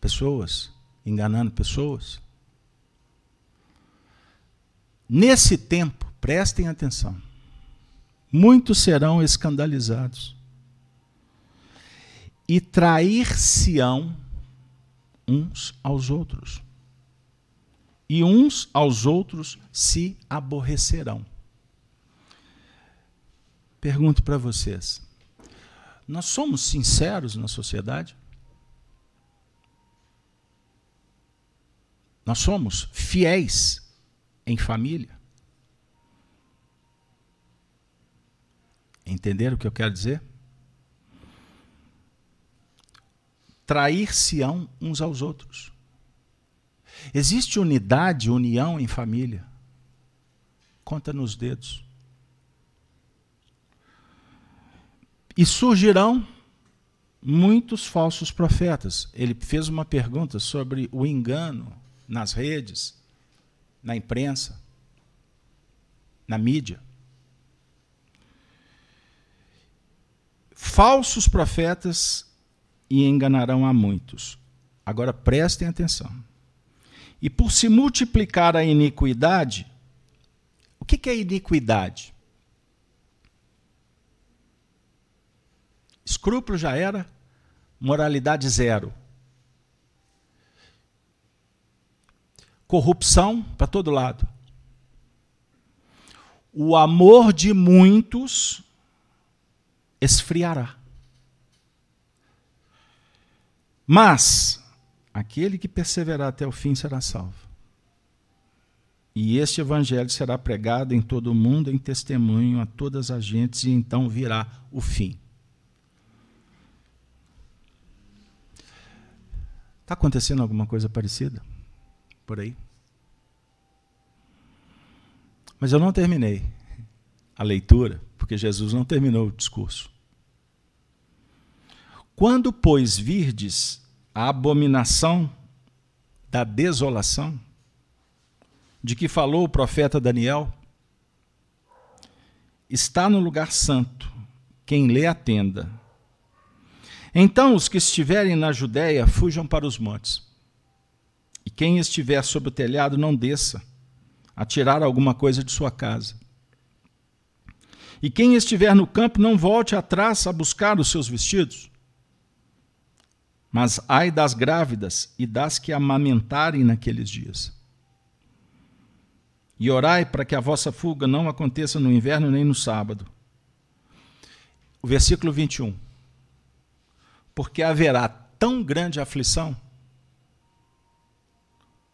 Pessoas enganando pessoas. Nesse tempo, prestem atenção, muitos serão escandalizados e trair-se-ão uns aos outros. E uns aos outros se aborrecerão. Pergunto para vocês: nós somos sinceros na sociedade? Nós somos fiéis em família. Entenderam o que eu quero dizer? Trair-se-ão uns aos outros. Existe unidade, união em família? Conta nos dedos. E surgirão muitos falsos profetas. Ele fez uma pergunta sobre o engano nas redes, na imprensa, na mídia. Falsos profetas e enganarão a muitos. Agora prestem atenção. E por se multiplicar a iniquidade, o que é iniquidade? Escrúpulo já era, moralidade zero. Corrupção para todo lado. O amor de muitos esfriará. Mas aquele que perseverar até o fim será salvo. E este evangelho será pregado em todo o mundo em testemunho a todas as gentes, e então virá o fim. Está acontecendo alguma coisa parecida por aí? Mas eu não terminei a leitura, porque Jesus não terminou o discurso. Quando, pois, virdes a abominação da desolação, de que falou o profeta Daniel, está no lugar santo, quem lê atenda então os que estiverem na Judéia fujam para os montes. E quem estiver sobre o telhado não desça a tirar alguma coisa de sua casa. E quem estiver no campo não volte atrás a buscar os seus vestidos. Mas ai das grávidas e das que amamentarem naqueles dias. E orai para que a vossa fuga não aconteça no inverno nem no sábado. O versículo 21 porque haverá tão grande aflição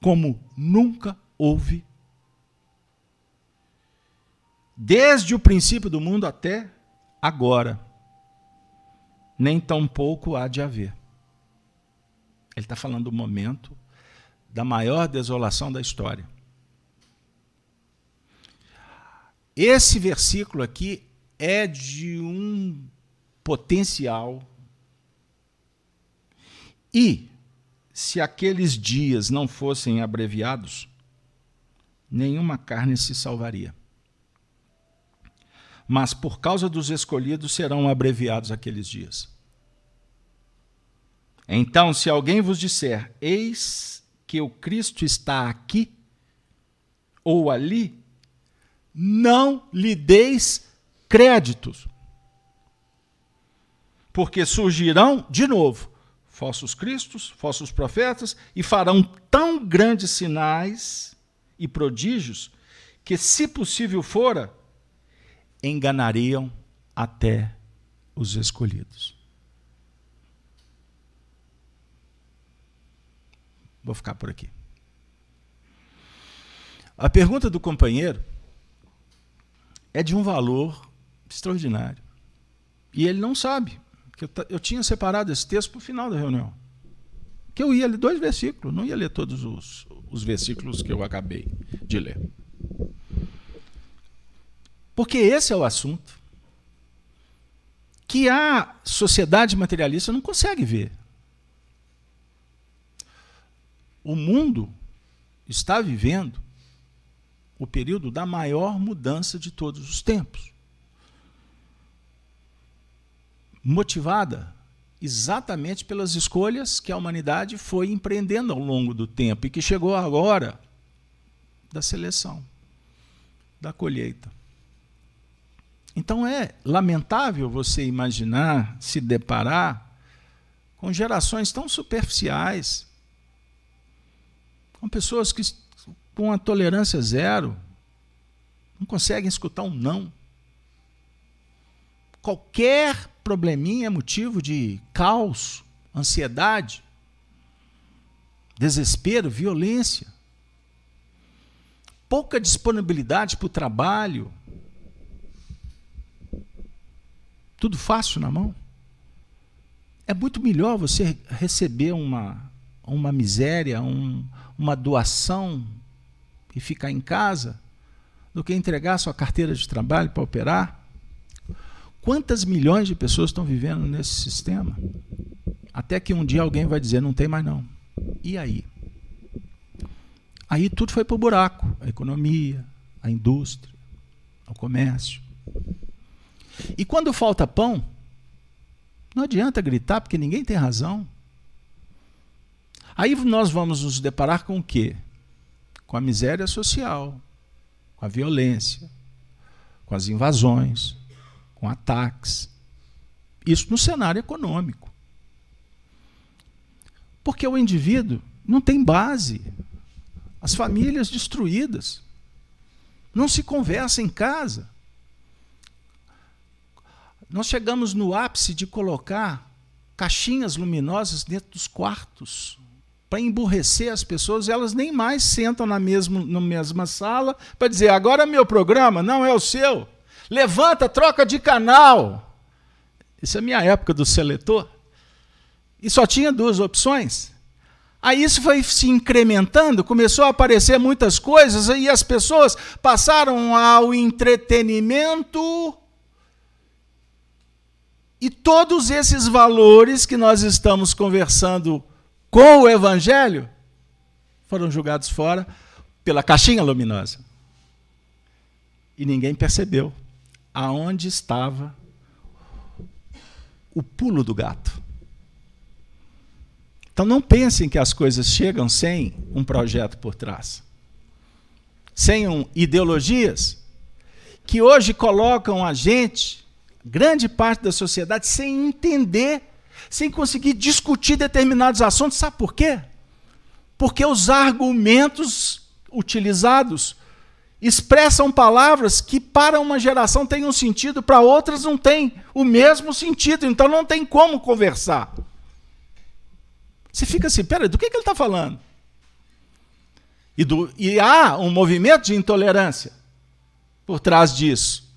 como nunca houve, desde o princípio do mundo até agora, nem tampouco há de haver. Ele está falando do momento da maior desolação da história. Esse versículo aqui é de um potencial e, se aqueles dias não fossem abreviados, nenhuma carne se salvaria. Mas por causa dos escolhidos serão abreviados aqueles dias. Então, se alguém vos disser, eis que o Cristo está aqui ou ali, não lhe deis créditos. Porque surgirão de novo falsos cristos, falsos profetas, e farão tão grandes sinais e prodígios que, se possível fora, enganariam até os escolhidos. Vou ficar por aqui. A pergunta do companheiro é de um valor extraordinário. E ele não sabe que eu, eu tinha separado esse texto para o final da reunião. Que eu ia ler dois versículos, não ia ler todos os, os versículos que eu acabei de ler. Porque esse é o assunto que a sociedade materialista não consegue ver. O mundo está vivendo o período da maior mudança de todos os tempos motivada exatamente pelas escolhas que a humanidade foi empreendendo ao longo do tempo e que chegou agora da seleção, da colheita. Então é lamentável você imaginar, se deparar com gerações tão superficiais, com pessoas que com a tolerância zero não conseguem escutar um não. Qualquer probleminha é motivo de caos, ansiedade, desespero, violência, pouca disponibilidade para o trabalho. Tudo fácil na mão. É muito melhor você receber uma, uma miséria, um, uma doação e ficar em casa do que entregar sua carteira de trabalho para operar. Quantas milhões de pessoas estão vivendo nesse sistema? Até que um dia alguém vai dizer: não tem mais não. E aí? Aí tudo foi para o buraco: a economia, a indústria, o comércio. E quando falta pão, não adianta gritar, porque ninguém tem razão. Aí nós vamos nos deparar com o quê? Com a miséria social, com a violência, com as invasões, com ataques. Isso no cenário econômico. Porque o indivíduo não tem base. As famílias destruídas. Não se conversa em casa. Nós chegamos no ápice de colocar caixinhas luminosas dentro dos quartos para emburrecer as pessoas, elas nem mais sentam na mesma, na mesma sala para dizer: agora é meu programa, não é o seu. Levanta, troca de canal. Isso é a minha época do seletor. E só tinha duas opções. Aí isso foi se incrementando, começou a aparecer muitas coisas, e as pessoas passaram ao entretenimento e todos esses valores que nós estamos conversando com o Evangelho foram jogados fora pela caixinha luminosa. E ninguém percebeu aonde estava o pulo do gato. Então não pensem que as coisas chegam sem um projeto por trás. Sem um, ideologias que hoje colocam a gente grande parte da sociedade sem entender, sem conseguir discutir determinados assuntos. Sabe por quê? Porque os argumentos utilizados expressam palavras que para uma geração têm um sentido, para outras não têm o mesmo sentido, então não tem como conversar. Você fica assim, peraí, do que, que ele está falando? E, do, e há um movimento de intolerância por trás disso.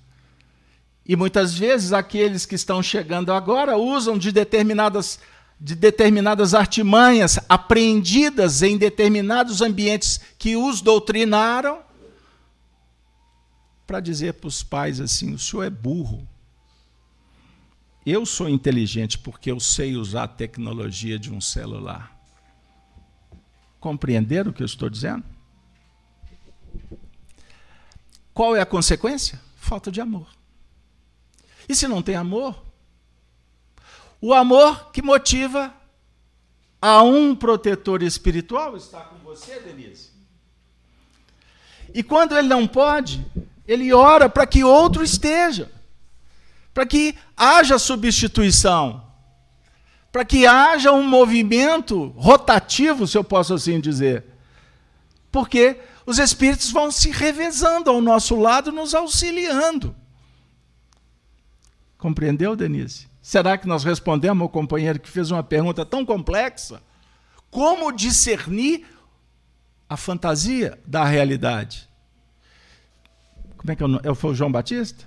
E muitas vezes aqueles que estão chegando agora usam de determinadas, de determinadas artimanhas apreendidas em determinados ambientes que os doutrinaram para dizer para os pais assim: o senhor é burro. Eu sou inteligente porque eu sei usar a tecnologia de um celular. Compreenderam o que eu estou dizendo? Qual é a consequência? Falta de amor. E se não tem amor? O amor que motiva a um protetor espiritual está com você, Denise. E quando ele não pode, ele ora para que outro esteja, para que haja substituição, para que haja um movimento rotativo, se eu posso assim dizer. Porque os espíritos vão se revezando ao nosso lado, nos auxiliando. Compreendeu, Denise? Será que nós respondemos ao companheiro que fez uma pergunta tão complexa? Como discernir a fantasia da realidade? Como é que é o é Foi o João Batista?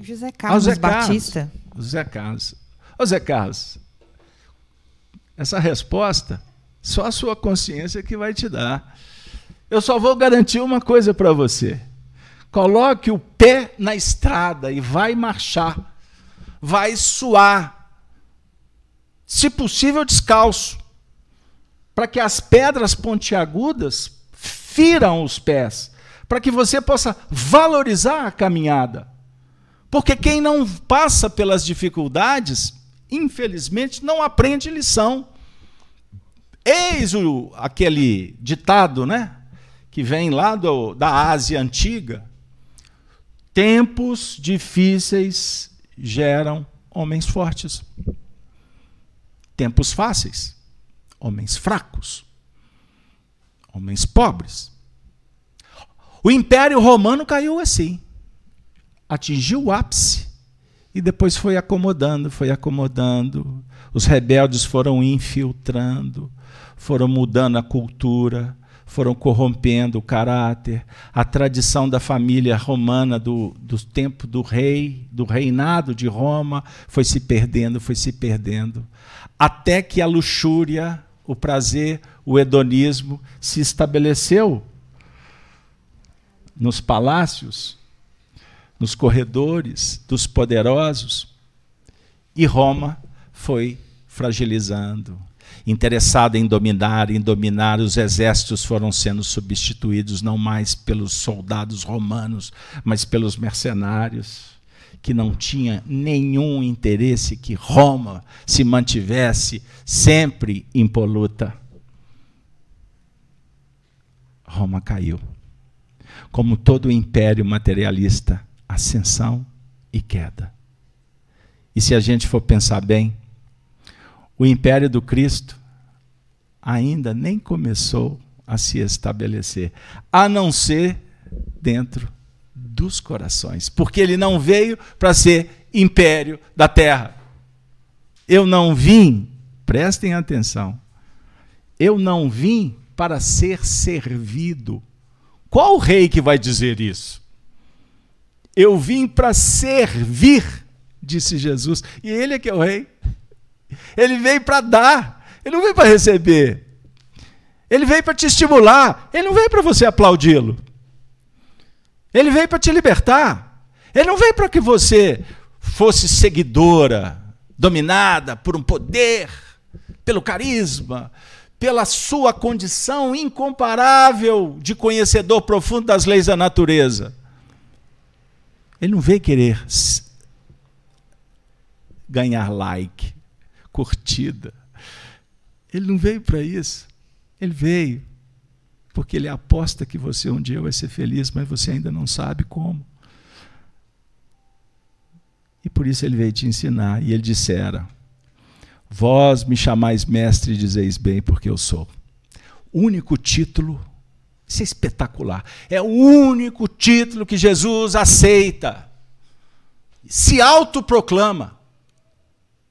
José Carlos ah, José Batista. Carlos. José Carlos. Ô Zé Carlos, essa resposta só a sua consciência que vai te dar. Eu só vou garantir uma coisa para você. Coloque o pé na estrada e vai marchar vai suar, se possível descalço, para que as pedras pontiagudas firam os pés, para que você possa valorizar a caminhada. Porque quem não passa pelas dificuldades, infelizmente, não aprende lição. Eis o, aquele ditado, né? Que vem lá do, da Ásia Antiga. Tempos difíceis geram homens fortes. Tempos fáceis, homens fracos, homens pobres. O Império Romano caiu assim, atingiu o ápice e depois foi acomodando, foi acomodando. Os rebeldes foram infiltrando, foram mudando a cultura, foram corrompendo o caráter, a tradição da família romana do, do tempo do rei, do reinado de Roma, foi se perdendo, foi se perdendo, até que a luxúria, o prazer, o hedonismo se estabeleceu nos palácios, nos corredores dos poderosos, e Roma foi fragilizando, interessada em dominar, em dominar, os exércitos foram sendo substituídos não mais pelos soldados romanos, mas pelos mercenários, que não tinha nenhum interesse que Roma se mantivesse sempre impoluta. Roma caiu. Como todo império materialista, ascensão e queda. E se a gente for pensar bem, o império do Cristo ainda nem começou a se estabelecer, a não ser dentro dos corações, porque ele não veio para ser império da terra. Eu não vim, prestem atenção, eu não vim para ser servido. Qual rei que vai dizer isso? Eu vim para servir, disse Jesus, e ele é que é o rei. Ele veio para dar, ele não veio para receber. Ele veio para te estimular, ele não veio para você aplaudi-lo. Ele veio para te libertar. Ele não veio para que você fosse seguidora, dominada por um poder, pelo carisma, pela sua condição incomparável de conhecedor profundo das leis da natureza. Ele não veio querer ganhar like curtida. Ele não veio para isso. Ele veio porque ele aposta que você um dia vai ser feliz, mas você ainda não sabe como. E por isso ele veio te ensinar. E ele dissera: Vós me chamais mestre e dizeis bem, porque eu sou. Único título, isso é espetacular. É o único título que Jesus aceita. Se autoproclama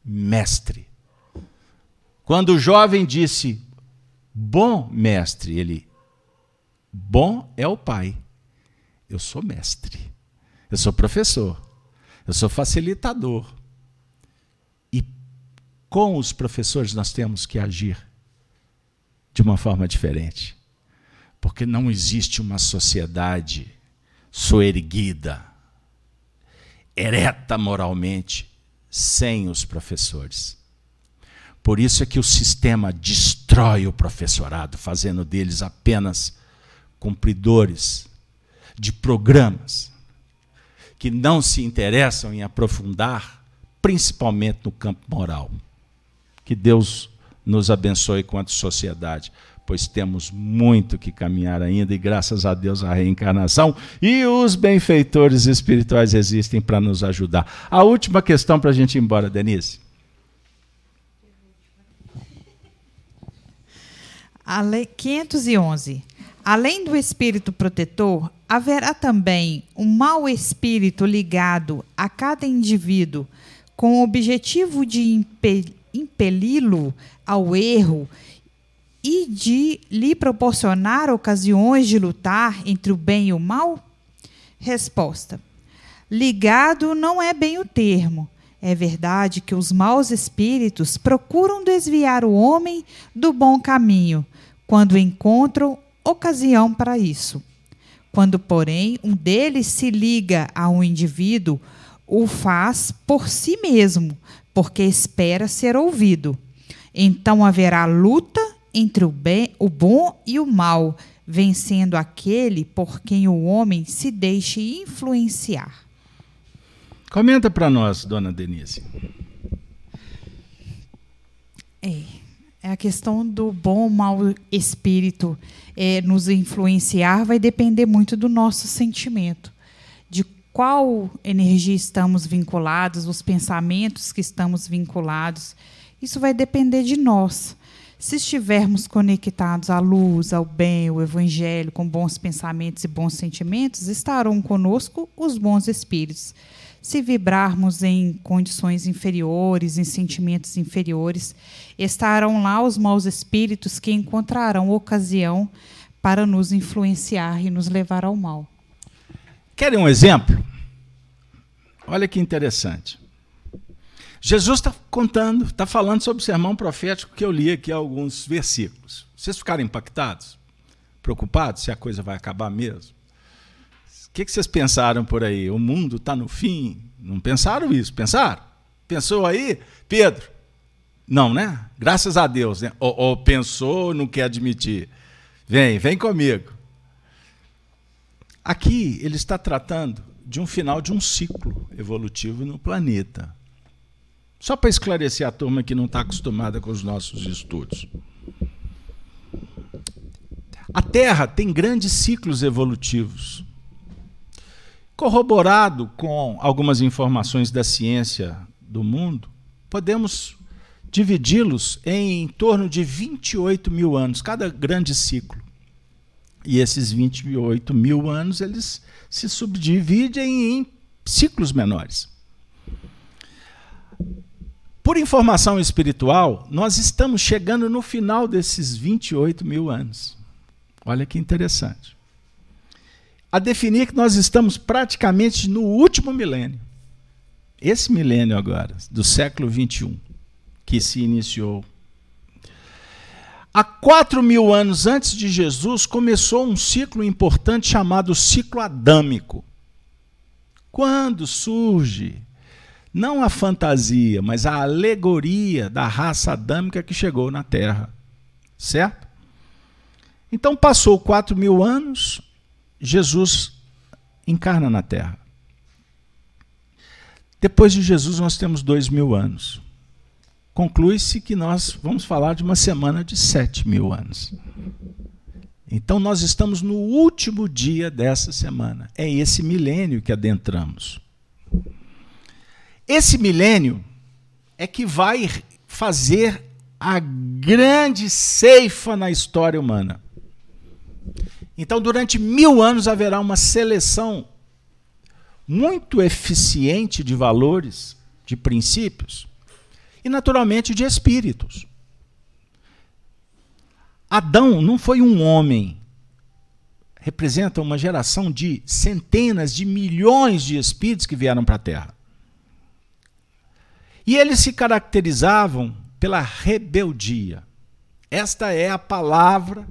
mestre. Quando o jovem disse, bom mestre, ele, bom é o pai. Eu sou mestre. Eu sou professor. Eu sou facilitador. E com os professores nós temos que agir de uma forma diferente. Porque não existe uma sociedade soerguida, ereta moralmente, sem os professores. Por isso é que o sistema destrói o professorado, fazendo deles apenas cumpridores de programas que não se interessam em aprofundar, principalmente no campo moral. Que Deus nos abençoe quanto sociedade, pois temos muito que caminhar ainda e graças a Deus a reencarnação e os benfeitores espirituais existem para nos ajudar. A última questão para a gente ir embora, Denise. Ale... 511. Além do espírito protetor, haverá também um mau espírito ligado a cada indivíduo com o objetivo de impeli-lo ao erro e de lhe proporcionar ocasiões de lutar entre o bem e o mal? Resposta: Ligado não é bem o termo. É verdade que os maus espíritos procuram desviar o homem do bom caminho, quando encontram ocasião para isso. Quando, porém, um deles se liga a um indivíduo, o faz por si mesmo, porque espera ser ouvido. Então haverá luta entre o, bem, o bom e o mal, vencendo aquele por quem o homem se deixe influenciar. Comenta para nós, dona Denise. É. É a questão do bom ou mau espírito é, nos influenciar vai depender muito do nosso sentimento, de qual energia estamos vinculados, os pensamentos que estamos vinculados. Isso vai depender de nós. Se estivermos conectados à luz, ao bem, ao evangelho, com bons pensamentos e bons sentimentos, estarão conosco os bons espíritos. Se vibrarmos em condições inferiores, em sentimentos inferiores, estarão lá os maus espíritos que encontrarão ocasião para nos influenciar e nos levar ao mal. Querem um exemplo? Olha que interessante. Jesus está contando, está falando sobre o sermão profético que eu li aqui alguns versículos. Vocês ficaram impactados? Preocupados se a coisa vai acabar mesmo? Que, que vocês pensaram por aí? O mundo está no fim? Não pensaram isso? Pensaram? Pensou aí, Pedro? Não, né? Graças a Deus. Né? Ou, ou pensou, não quer admitir. Vem, vem comigo. Aqui ele está tratando de um final de um ciclo evolutivo no planeta. Só para esclarecer a turma que não está acostumada com os nossos estudos. A Terra tem grandes ciclos evolutivos. Corroborado com algumas informações da ciência do mundo, podemos dividi-los em, em torno de 28 mil anos, cada grande ciclo. E esses 28 mil anos eles se subdividem em ciclos menores. Por informação espiritual, nós estamos chegando no final desses 28 mil anos. Olha que interessante. A definir que nós estamos praticamente no último milênio. Esse milênio agora, do século 21, que se iniciou. Há quatro mil anos antes de Jesus, começou um ciclo importante chamado ciclo adâmico. Quando surge não a fantasia, mas a alegoria da raça adâmica que chegou na Terra. Certo? Então passou quatro mil anos, Jesus encarna na Terra. Depois de Jesus, nós temos dois mil anos. Conclui-se que nós vamos falar de uma semana de sete mil anos. Então, nós estamos no último dia dessa semana. É esse milênio que adentramos. Esse milênio é que vai fazer a grande ceifa na história humana. Então, durante mil anos haverá uma seleção muito eficiente de valores, de princípios e, naturalmente, de espíritos. Adão não foi um homem, representa uma geração de centenas de milhões de espíritos que vieram para a Terra. E eles se caracterizavam pela rebeldia. Esta é a palavra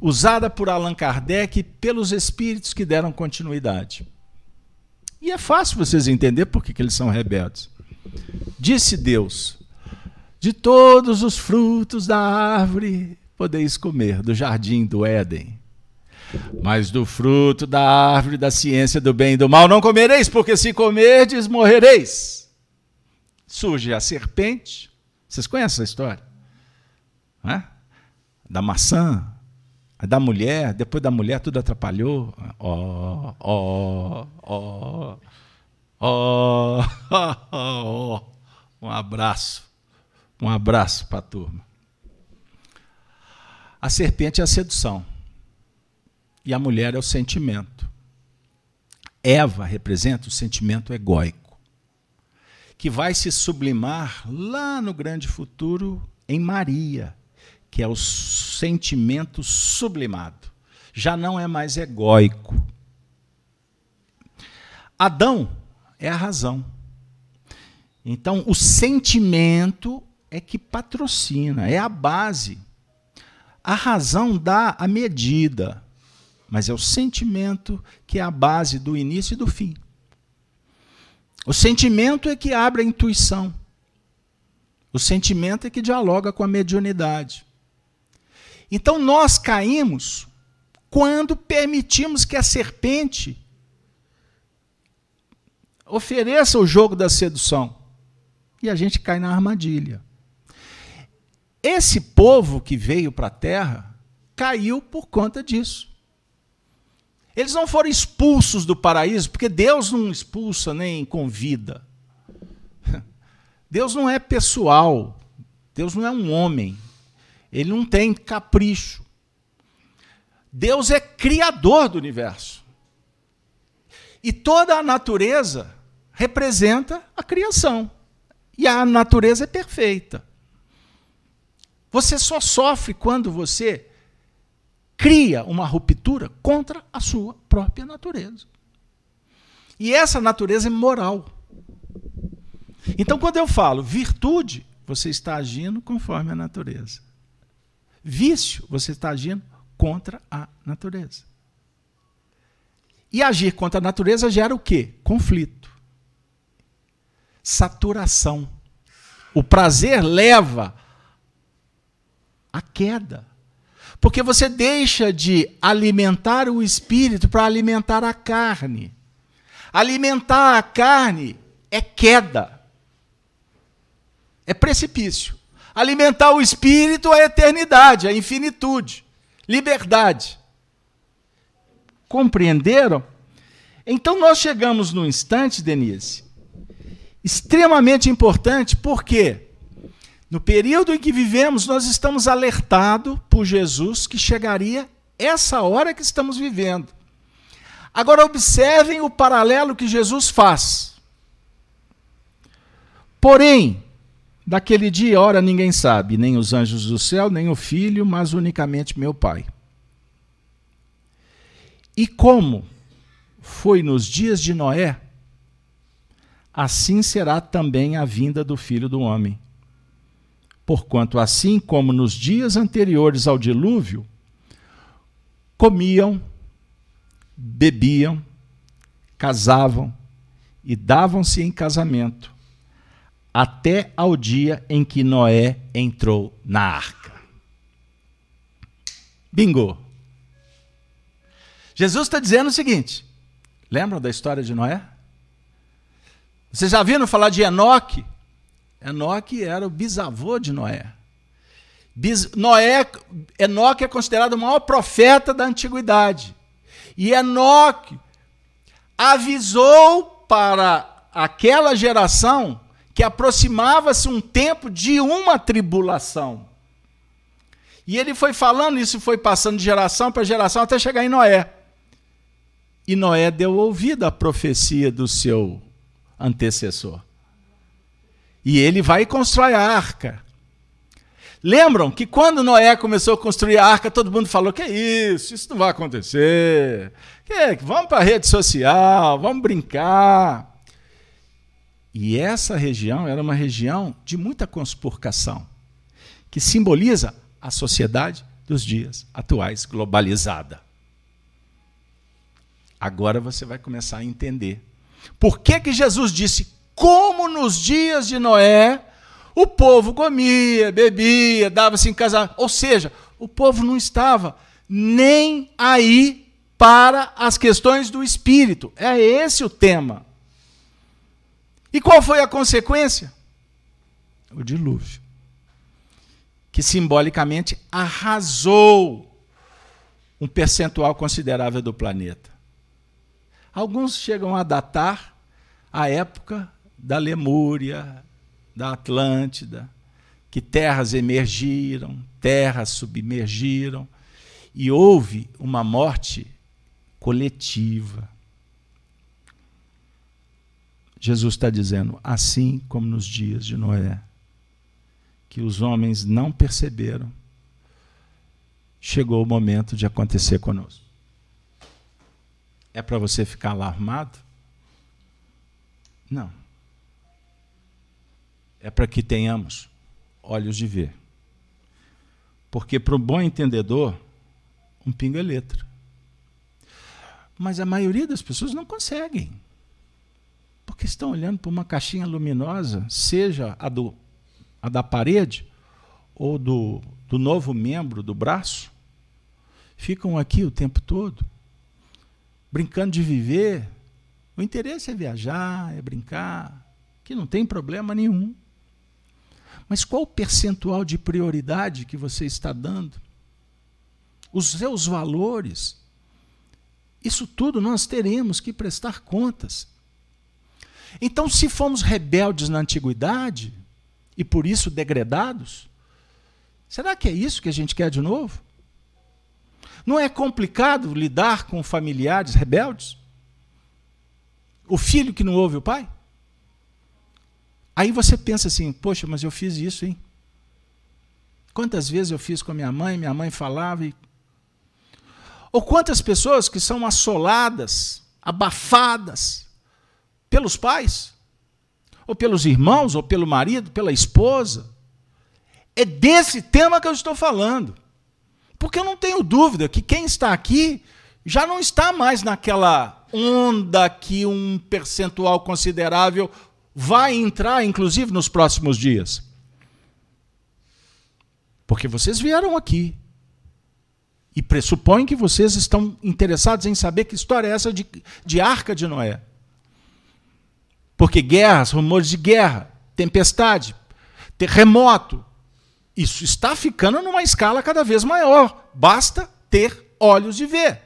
usada por Allan Kardec pelos espíritos que deram continuidade. E é fácil vocês entenderem por que eles são rebeldes. Disse Deus: De todos os frutos da árvore podeis comer, do jardim do Éden. Mas do fruto da árvore da ciência do bem e do mal não comereis, porque se comerdes, morrereis surge a serpente. Vocês conhecem essa história? É? Da maçã, da mulher, depois da mulher tudo atrapalhou. Ó, ó, ó, ó, Um abraço. Um abraço para a turma. A serpente é a sedução. E a mulher é o sentimento. Eva representa o sentimento egóico que vai se sublimar lá no grande futuro em Maria, que é o sentimento sublimado. Já não é mais egóico. Adão é a razão. Então, o sentimento é que patrocina, é a base. A razão dá a medida, mas é o sentimento que é a base do início e do fim. O sentimento é que abre a intuição. O sentimento é que dialoga com a mediunidade. Então nós caímos quando permitimos que a serpente ofereça o jogo da sedução. E a gente cai na armadilha. Esse povo que veio para a terra caiu por conta disso. Eles não foram expulsos do paraíso, porque Deus não expulsa nem convida. (laughs) Deus não é pessoal. Deus não é um homem. Ele não tem capricho. Deus é criador do universo. E toda a natureza representa a criação. E a natureza é perfeita. Você só sofre quando você cria uma ruptura contra a sua própria natureza. E essa natureza é moral. Então, quando eu falo virtude, você está agindo conforme a natureza. Vício, você está agindo contra a natureza. E agir contra a natureza gera o quê? Conflito. Saturação. O prazer leva à queda. Porque você deixa de alimentar o espírito para alimentar a carne. Alimentar a carne é queda. É precipício. Alimentar o espírito é eternidade, é infinitude, liberdade. Compreenderam? Então nós chegamos num instante, Denise, extremamente importante, porque no período em que vivemos, nós estamos alertados por Jesus que chegaria essa hora que estamos vivendo. Agora observem o paralelo que Jesus faz. Porém, daquele dia, ora ninguém sabe, nem os anjos do céu, nem o filho, mas unicamente meu Pai. E como foi nos dias de Noé, assim será também a vinda do filho do homem. Porquanto, assim como nos dias anteriores ao dilúvio, comiam, bebiam, casavam e davam-se em casamento, até ao dia em que Noé entrou na arca. Bingo! Jesus está dizendo o seguinte: lembram da história de Noé? Vocês já viram falar de Enoque? Enoque era o bisavô de Noé. Noé, Enoque é considerado o maior profeta da antiguidade. E Enoque avisou para aquela geração que aproximava-se um tempo de uma tribulação. E ele foi falando, isso foi passando de geração para geração até chegar em Noé. E Noé deu ouvido à profecia do seu antecessor. E ele vai e constrói a arca. Lembram que quando Noé começou a construir a arca, todo mundo falou: que é isso? Isso não vai acontecer. Que, vamos para a rede social, vamos brincar. E essa região era uma região de muita conspurcação, que simboliza a sociedade dos dias atuais, globalizada. Agora você vai começar a entender. Por que, que Jesus disse: como nos dias de Noé, o povo comia, bebia, dava-se em casamento. Ou seja, o povo não estava nem aí para as questões do espírito. É esse o tema. E qual foi a consequência? O dilúvio. Que simbolicamente arrasou um percentual considerável do planeta. Alguns chegam a datar a época da Lemúria, da Atlântida, que terras emergiram, terras submergiram, e houve uma morte coletiva. Jesus está dizendo, assim como nos dias de Noé, que os homens não perceberam, chegou o momento de acontecer conosco. É para você ficar alarmado? Não é para que tenhamos olhos de ver. Porque para o bom entendedor, um pingo é letra. Mas a maioria das pessoas não conseguem. Porque estão olhando para uma caixinha luminosa, seja a, do, a da parede ou do, do novo membro do braço. Ficam aqui o tempo todo, brincando de viver. O interesse é viajar, é brincar, que não tem problema nenhum. Mas qual o percentual de prioridade que você está dando? Os seus valores? Isso tudo nós teremos que prestar contas. Então, se fomos rebeldes na antiguidade e por isso degradados, será que é isso que a gente quer de novo? Não é complicado lidar com familiares rebeldes? O filho que não ouve o pai? Aí você pensa assim: poxa, mas eu fiz isso, hein? Quantas vezes eu fiz com a minha mãe, minha mãe falava e. Ou quantas pessoas que são assoladas, abafadas pelos pais, ou pelos irmãos, ou pelo marido, pela esposa. É desse tema que eu estou falando. Porque eu não tenho dúvida que quem está aqui já não está mais naquela onda que um percentual considerável vai entrar, inclusive nos próximos dias. Porque vocês vieram aqui e pressupõe que vocês estão interessados em saber que história é essa de, de arca de Noé. Porque guerras, rumores de guerra, tempestade, terremoto, isso está ficando numa escala cada vez maior. Basta ter olhos de ver.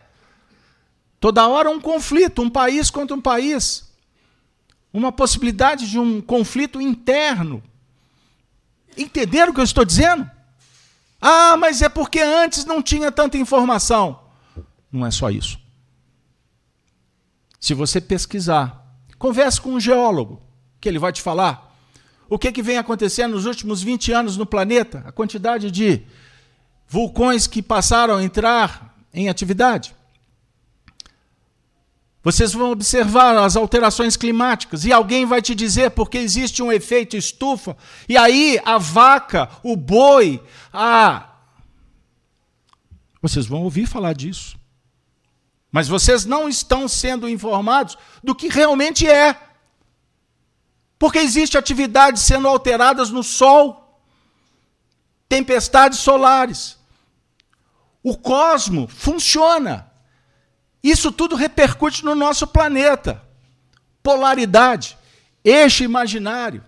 Toda hora um conflito, um país contra um país. Uma possibilidade de um conflito interno. Entenderam o que eu estou dizendo? Ah, mas é porque antes não tinha tanta informação. Não é só isso. Se você pesquisar, converse com um geólogo, que ele vai te falar o que, que vem acontecendo nos últimos 20 anos no planeta, a quantidade de vulcões que passaram a entrar em atividade. Vocês vão observar as alterações climáticas e alguém vai te dizer porque existe um efeito estufa. E aí a vaca, o boi, a. Vocês vão ouvir falar disso. Mas vocês não estão sendo informados do que realmente é. Porque existe atividades sendo alteradas no Sol, tempestades solares. O cosmo funciona. Isso tudo repercute no nosso planeta. Polaridade, eixo imaginário,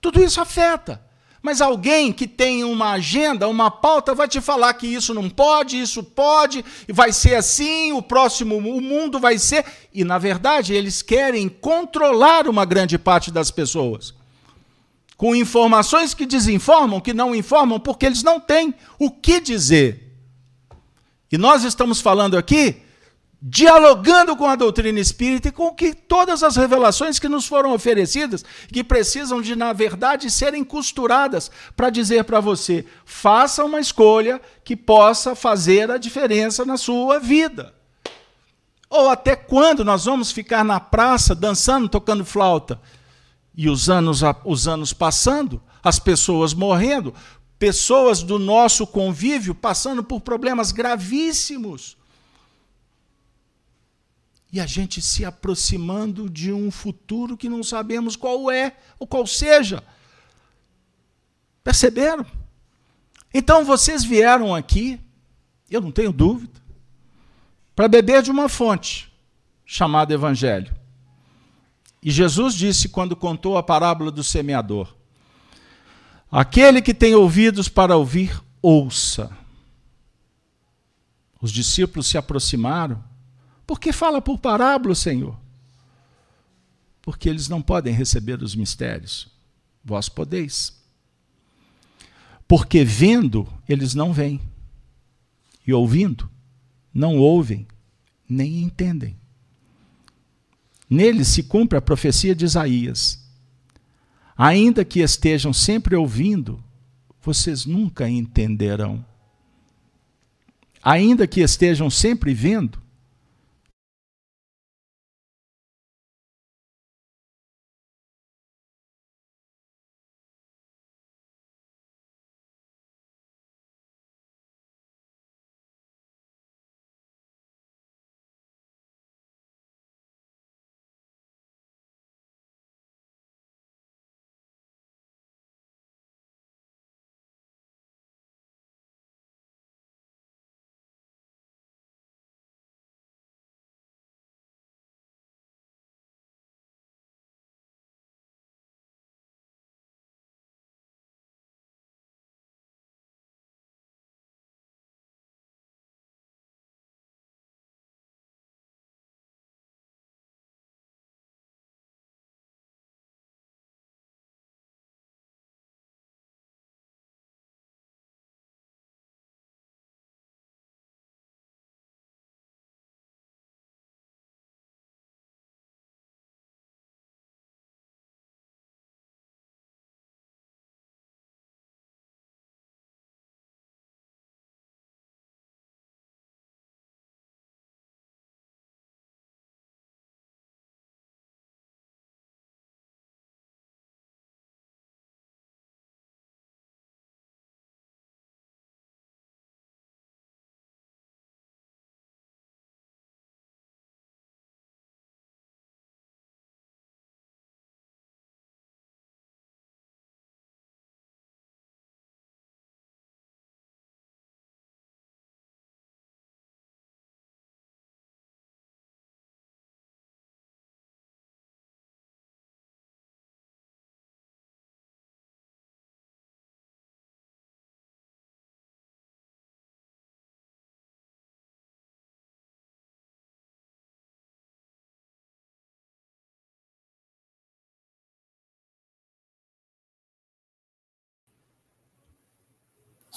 tudo isso afeta. Mas alguém que tem uma agenda, uma pauta, vai te falar que isso não pode, isso pode, e vai ser assim, o próximo, o mundo vai ser. E, na verdade, eles querem controlar uma grande parte das pessoas. Com informações que desinformam, que não informam, porque eles não têm o que dizer. E nós estamos falando aqui dialogando com a doutrina espírita e com que todas as revelações que nos foram oferecidas, que precisam de, na verdade, serem costuradas para dizer para você: faça uma escolha que possa fazer a diferença na sua vida. Ou até quando nós vamos ficar na praça dançando, tocando flauta? E os anos, os anos passando, as pessoas morrendo, pessoas do nosso convívio passando por problemas gravíssimos e a gente se aproximando de um futuro que não sabemos qual é ou qual seja. Perceberam? Então vocês vieram aqui, eu não tenho dúvida, para beber de uma fonte chamada Evangelho. E Jesus disse quando contou a parábola do semeador: Aquele que tem ouvidos para ouvir, ouça. Os discípulos se aproximaram por que fala por parábola, Senhor? Porque eles não podem receber os mistérios. Vós podeis. Porque vendo, eles não veem. E ouvindo, não ouvem, nem entendem. Neles se cumpre a profecia de Isaías. Ainda que estejam sempre ouvindo, vocês nunca entenderão. Ainda que estejam sempre vendo,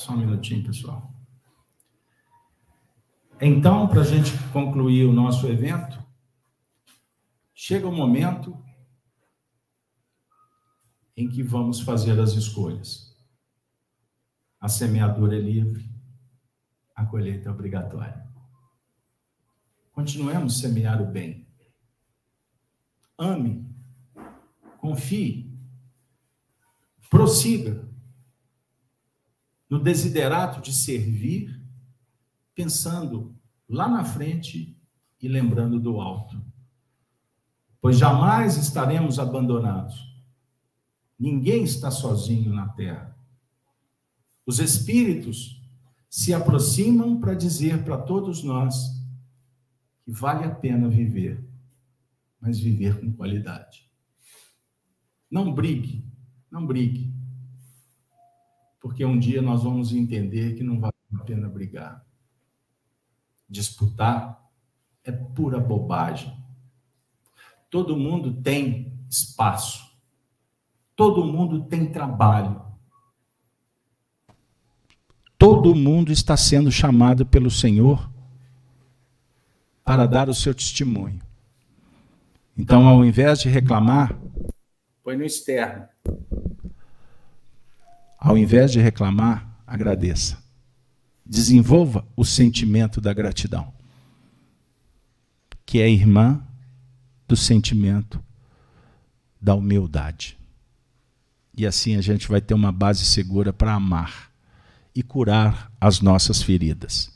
Só um minutinho, pessoal. Então, para a gente concluir o nosso evento, chega o momento em que vamos fazer as escolhas. A semeadura é livre, a colheita é obrigatória. Continuemos semear o bem. Ame, confie, prossiga no desiderato de servir, pensando lá na frente e lembrando do alto. Pois jamais estaremos abandonados Ninguém está sozinho na terra. Os espíritos se aproximam para dizer para todos nós que vale a pena viver, mas viver com qualidade. Não brigue, não brigue. Porque um dia nós vamos entender que não vale a pena brigar. Disputar é pura bobagem. Todo mundo tem espaço Todo mundo tem trabalho. Todo mundo está sendo chamado pelo Senhor para dar o seu testemunho. Então, ao invés de reclamar, põe no externo. Ao invés de reclamar, agradeça. Desenvolva o sentimento da gratidão, que é irmã do sentimento da humildade. E assim a gente vai ter uma base segura para amar e curar as nossas feridas.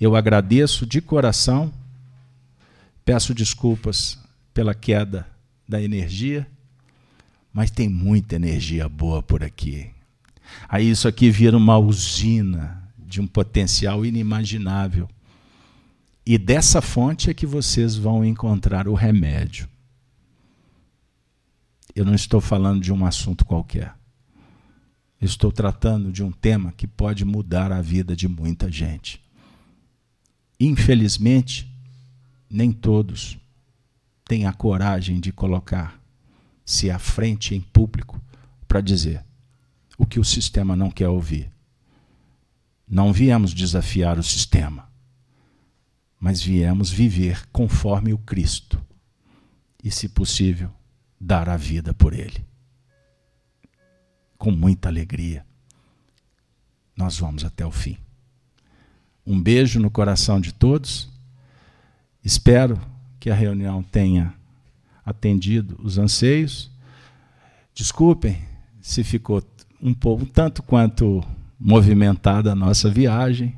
Eu agradeço de coração, peço desculpas pela queda da energia, mas tem muita energia boa por aqui. Aí isso aqui vira uma usina de um potencial inimaginável. E dessa fonte é que vocês vão encontrar o remédio. Eu não estou falando de um assunto qualquer. estou tratando de um tema que pode mudar a vida de muita gente. Infelizmente, nem todos têm a coragem de colocar-se à frente em público para dizer o que o sistema não quer ouvir. Não viemos desafiar o sistema, mas viemos viver conforme o Cristo. E, se possível, dar a vida por Ele. Com muita alegria. Nós vamos até o fim. Um beijo no coração de todos. Espero que a reunião tenha atendido os anseios. Desculpem se ficou um pouco tanto quanto movimentada a nossa viagem.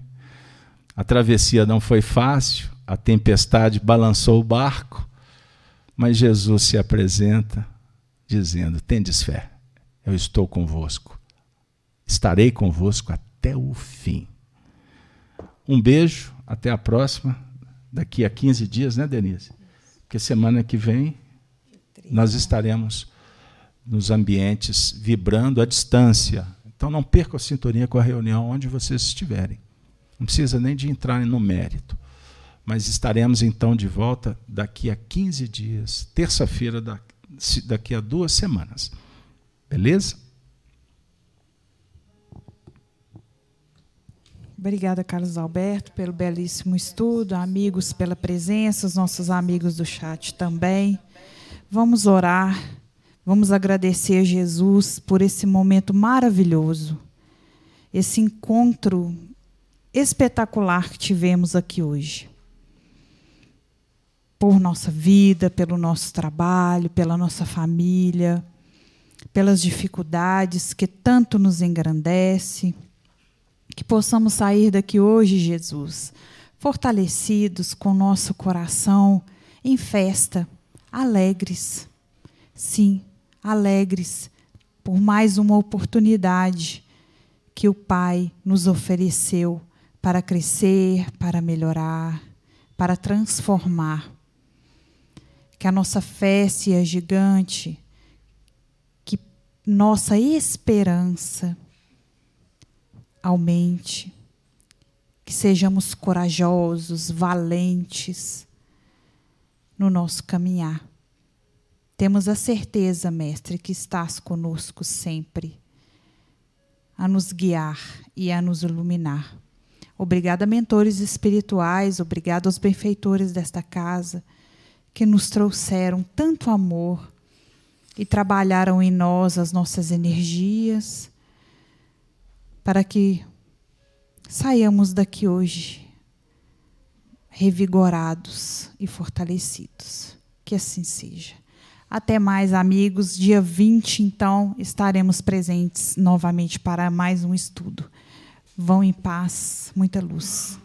A travessia não foi fácil, a tempestade balançou o barco, mas Jesus se apresenta dizendo: Tendes fé, eu estou convosco. Estarei convosco até o fim. Um beijo, até a próxima. Daqui a 15 dias, né, Denise? Porque semana que vem nós estaremos nos ambientes vibrando à distância. Então não perca a sintonia com a reunião onde vocês estiverem. Não precisa nem de entrar no mérito mas estaremos então de volta daqui a 15 dias, terça-feira, daqui a duas semanas. Beleza? Obrigada, Carlos Alberto, pelo belíssimo estudo, amigos pela presença, os nossos amigos do chat também. Vamos orar, vamos agradecer a Jesus por esse momento maravilhoso, esse encontro espetacular que tivemos aqui hoje. Por nossa vida, pelo nosso trabalho, pela nossa família, pelas dificuldades que tanto nos engrandece. Que possamos sair daqui hoje, Jesus, fortalecidos com nosso coração em festa, alegres. Sim, alegres por mais uma oportunidade que o Pai nos ofereceu para crescer, para melhorar, para transformar que a nossa fé seja gigante, que nossa esperança aumente, que sejamos corajosos, valentes no nosso caminhar. Temos a certeza, Mestre, que estás conosco sempre. a nos guiar e a nos iluminar. Obrigada, mentores espirituais, obrigada aos benfeitores desta casa que nos trouxeram tanto amor e trabalharam em nós as nossas energias para que saiamos daqui hoje revigorados e fortalecidos. Que assim seja. Até mais, amigos. Dia 20, então, estaremos presentes novamente para mais um estudo. Vão em paz, muita luz.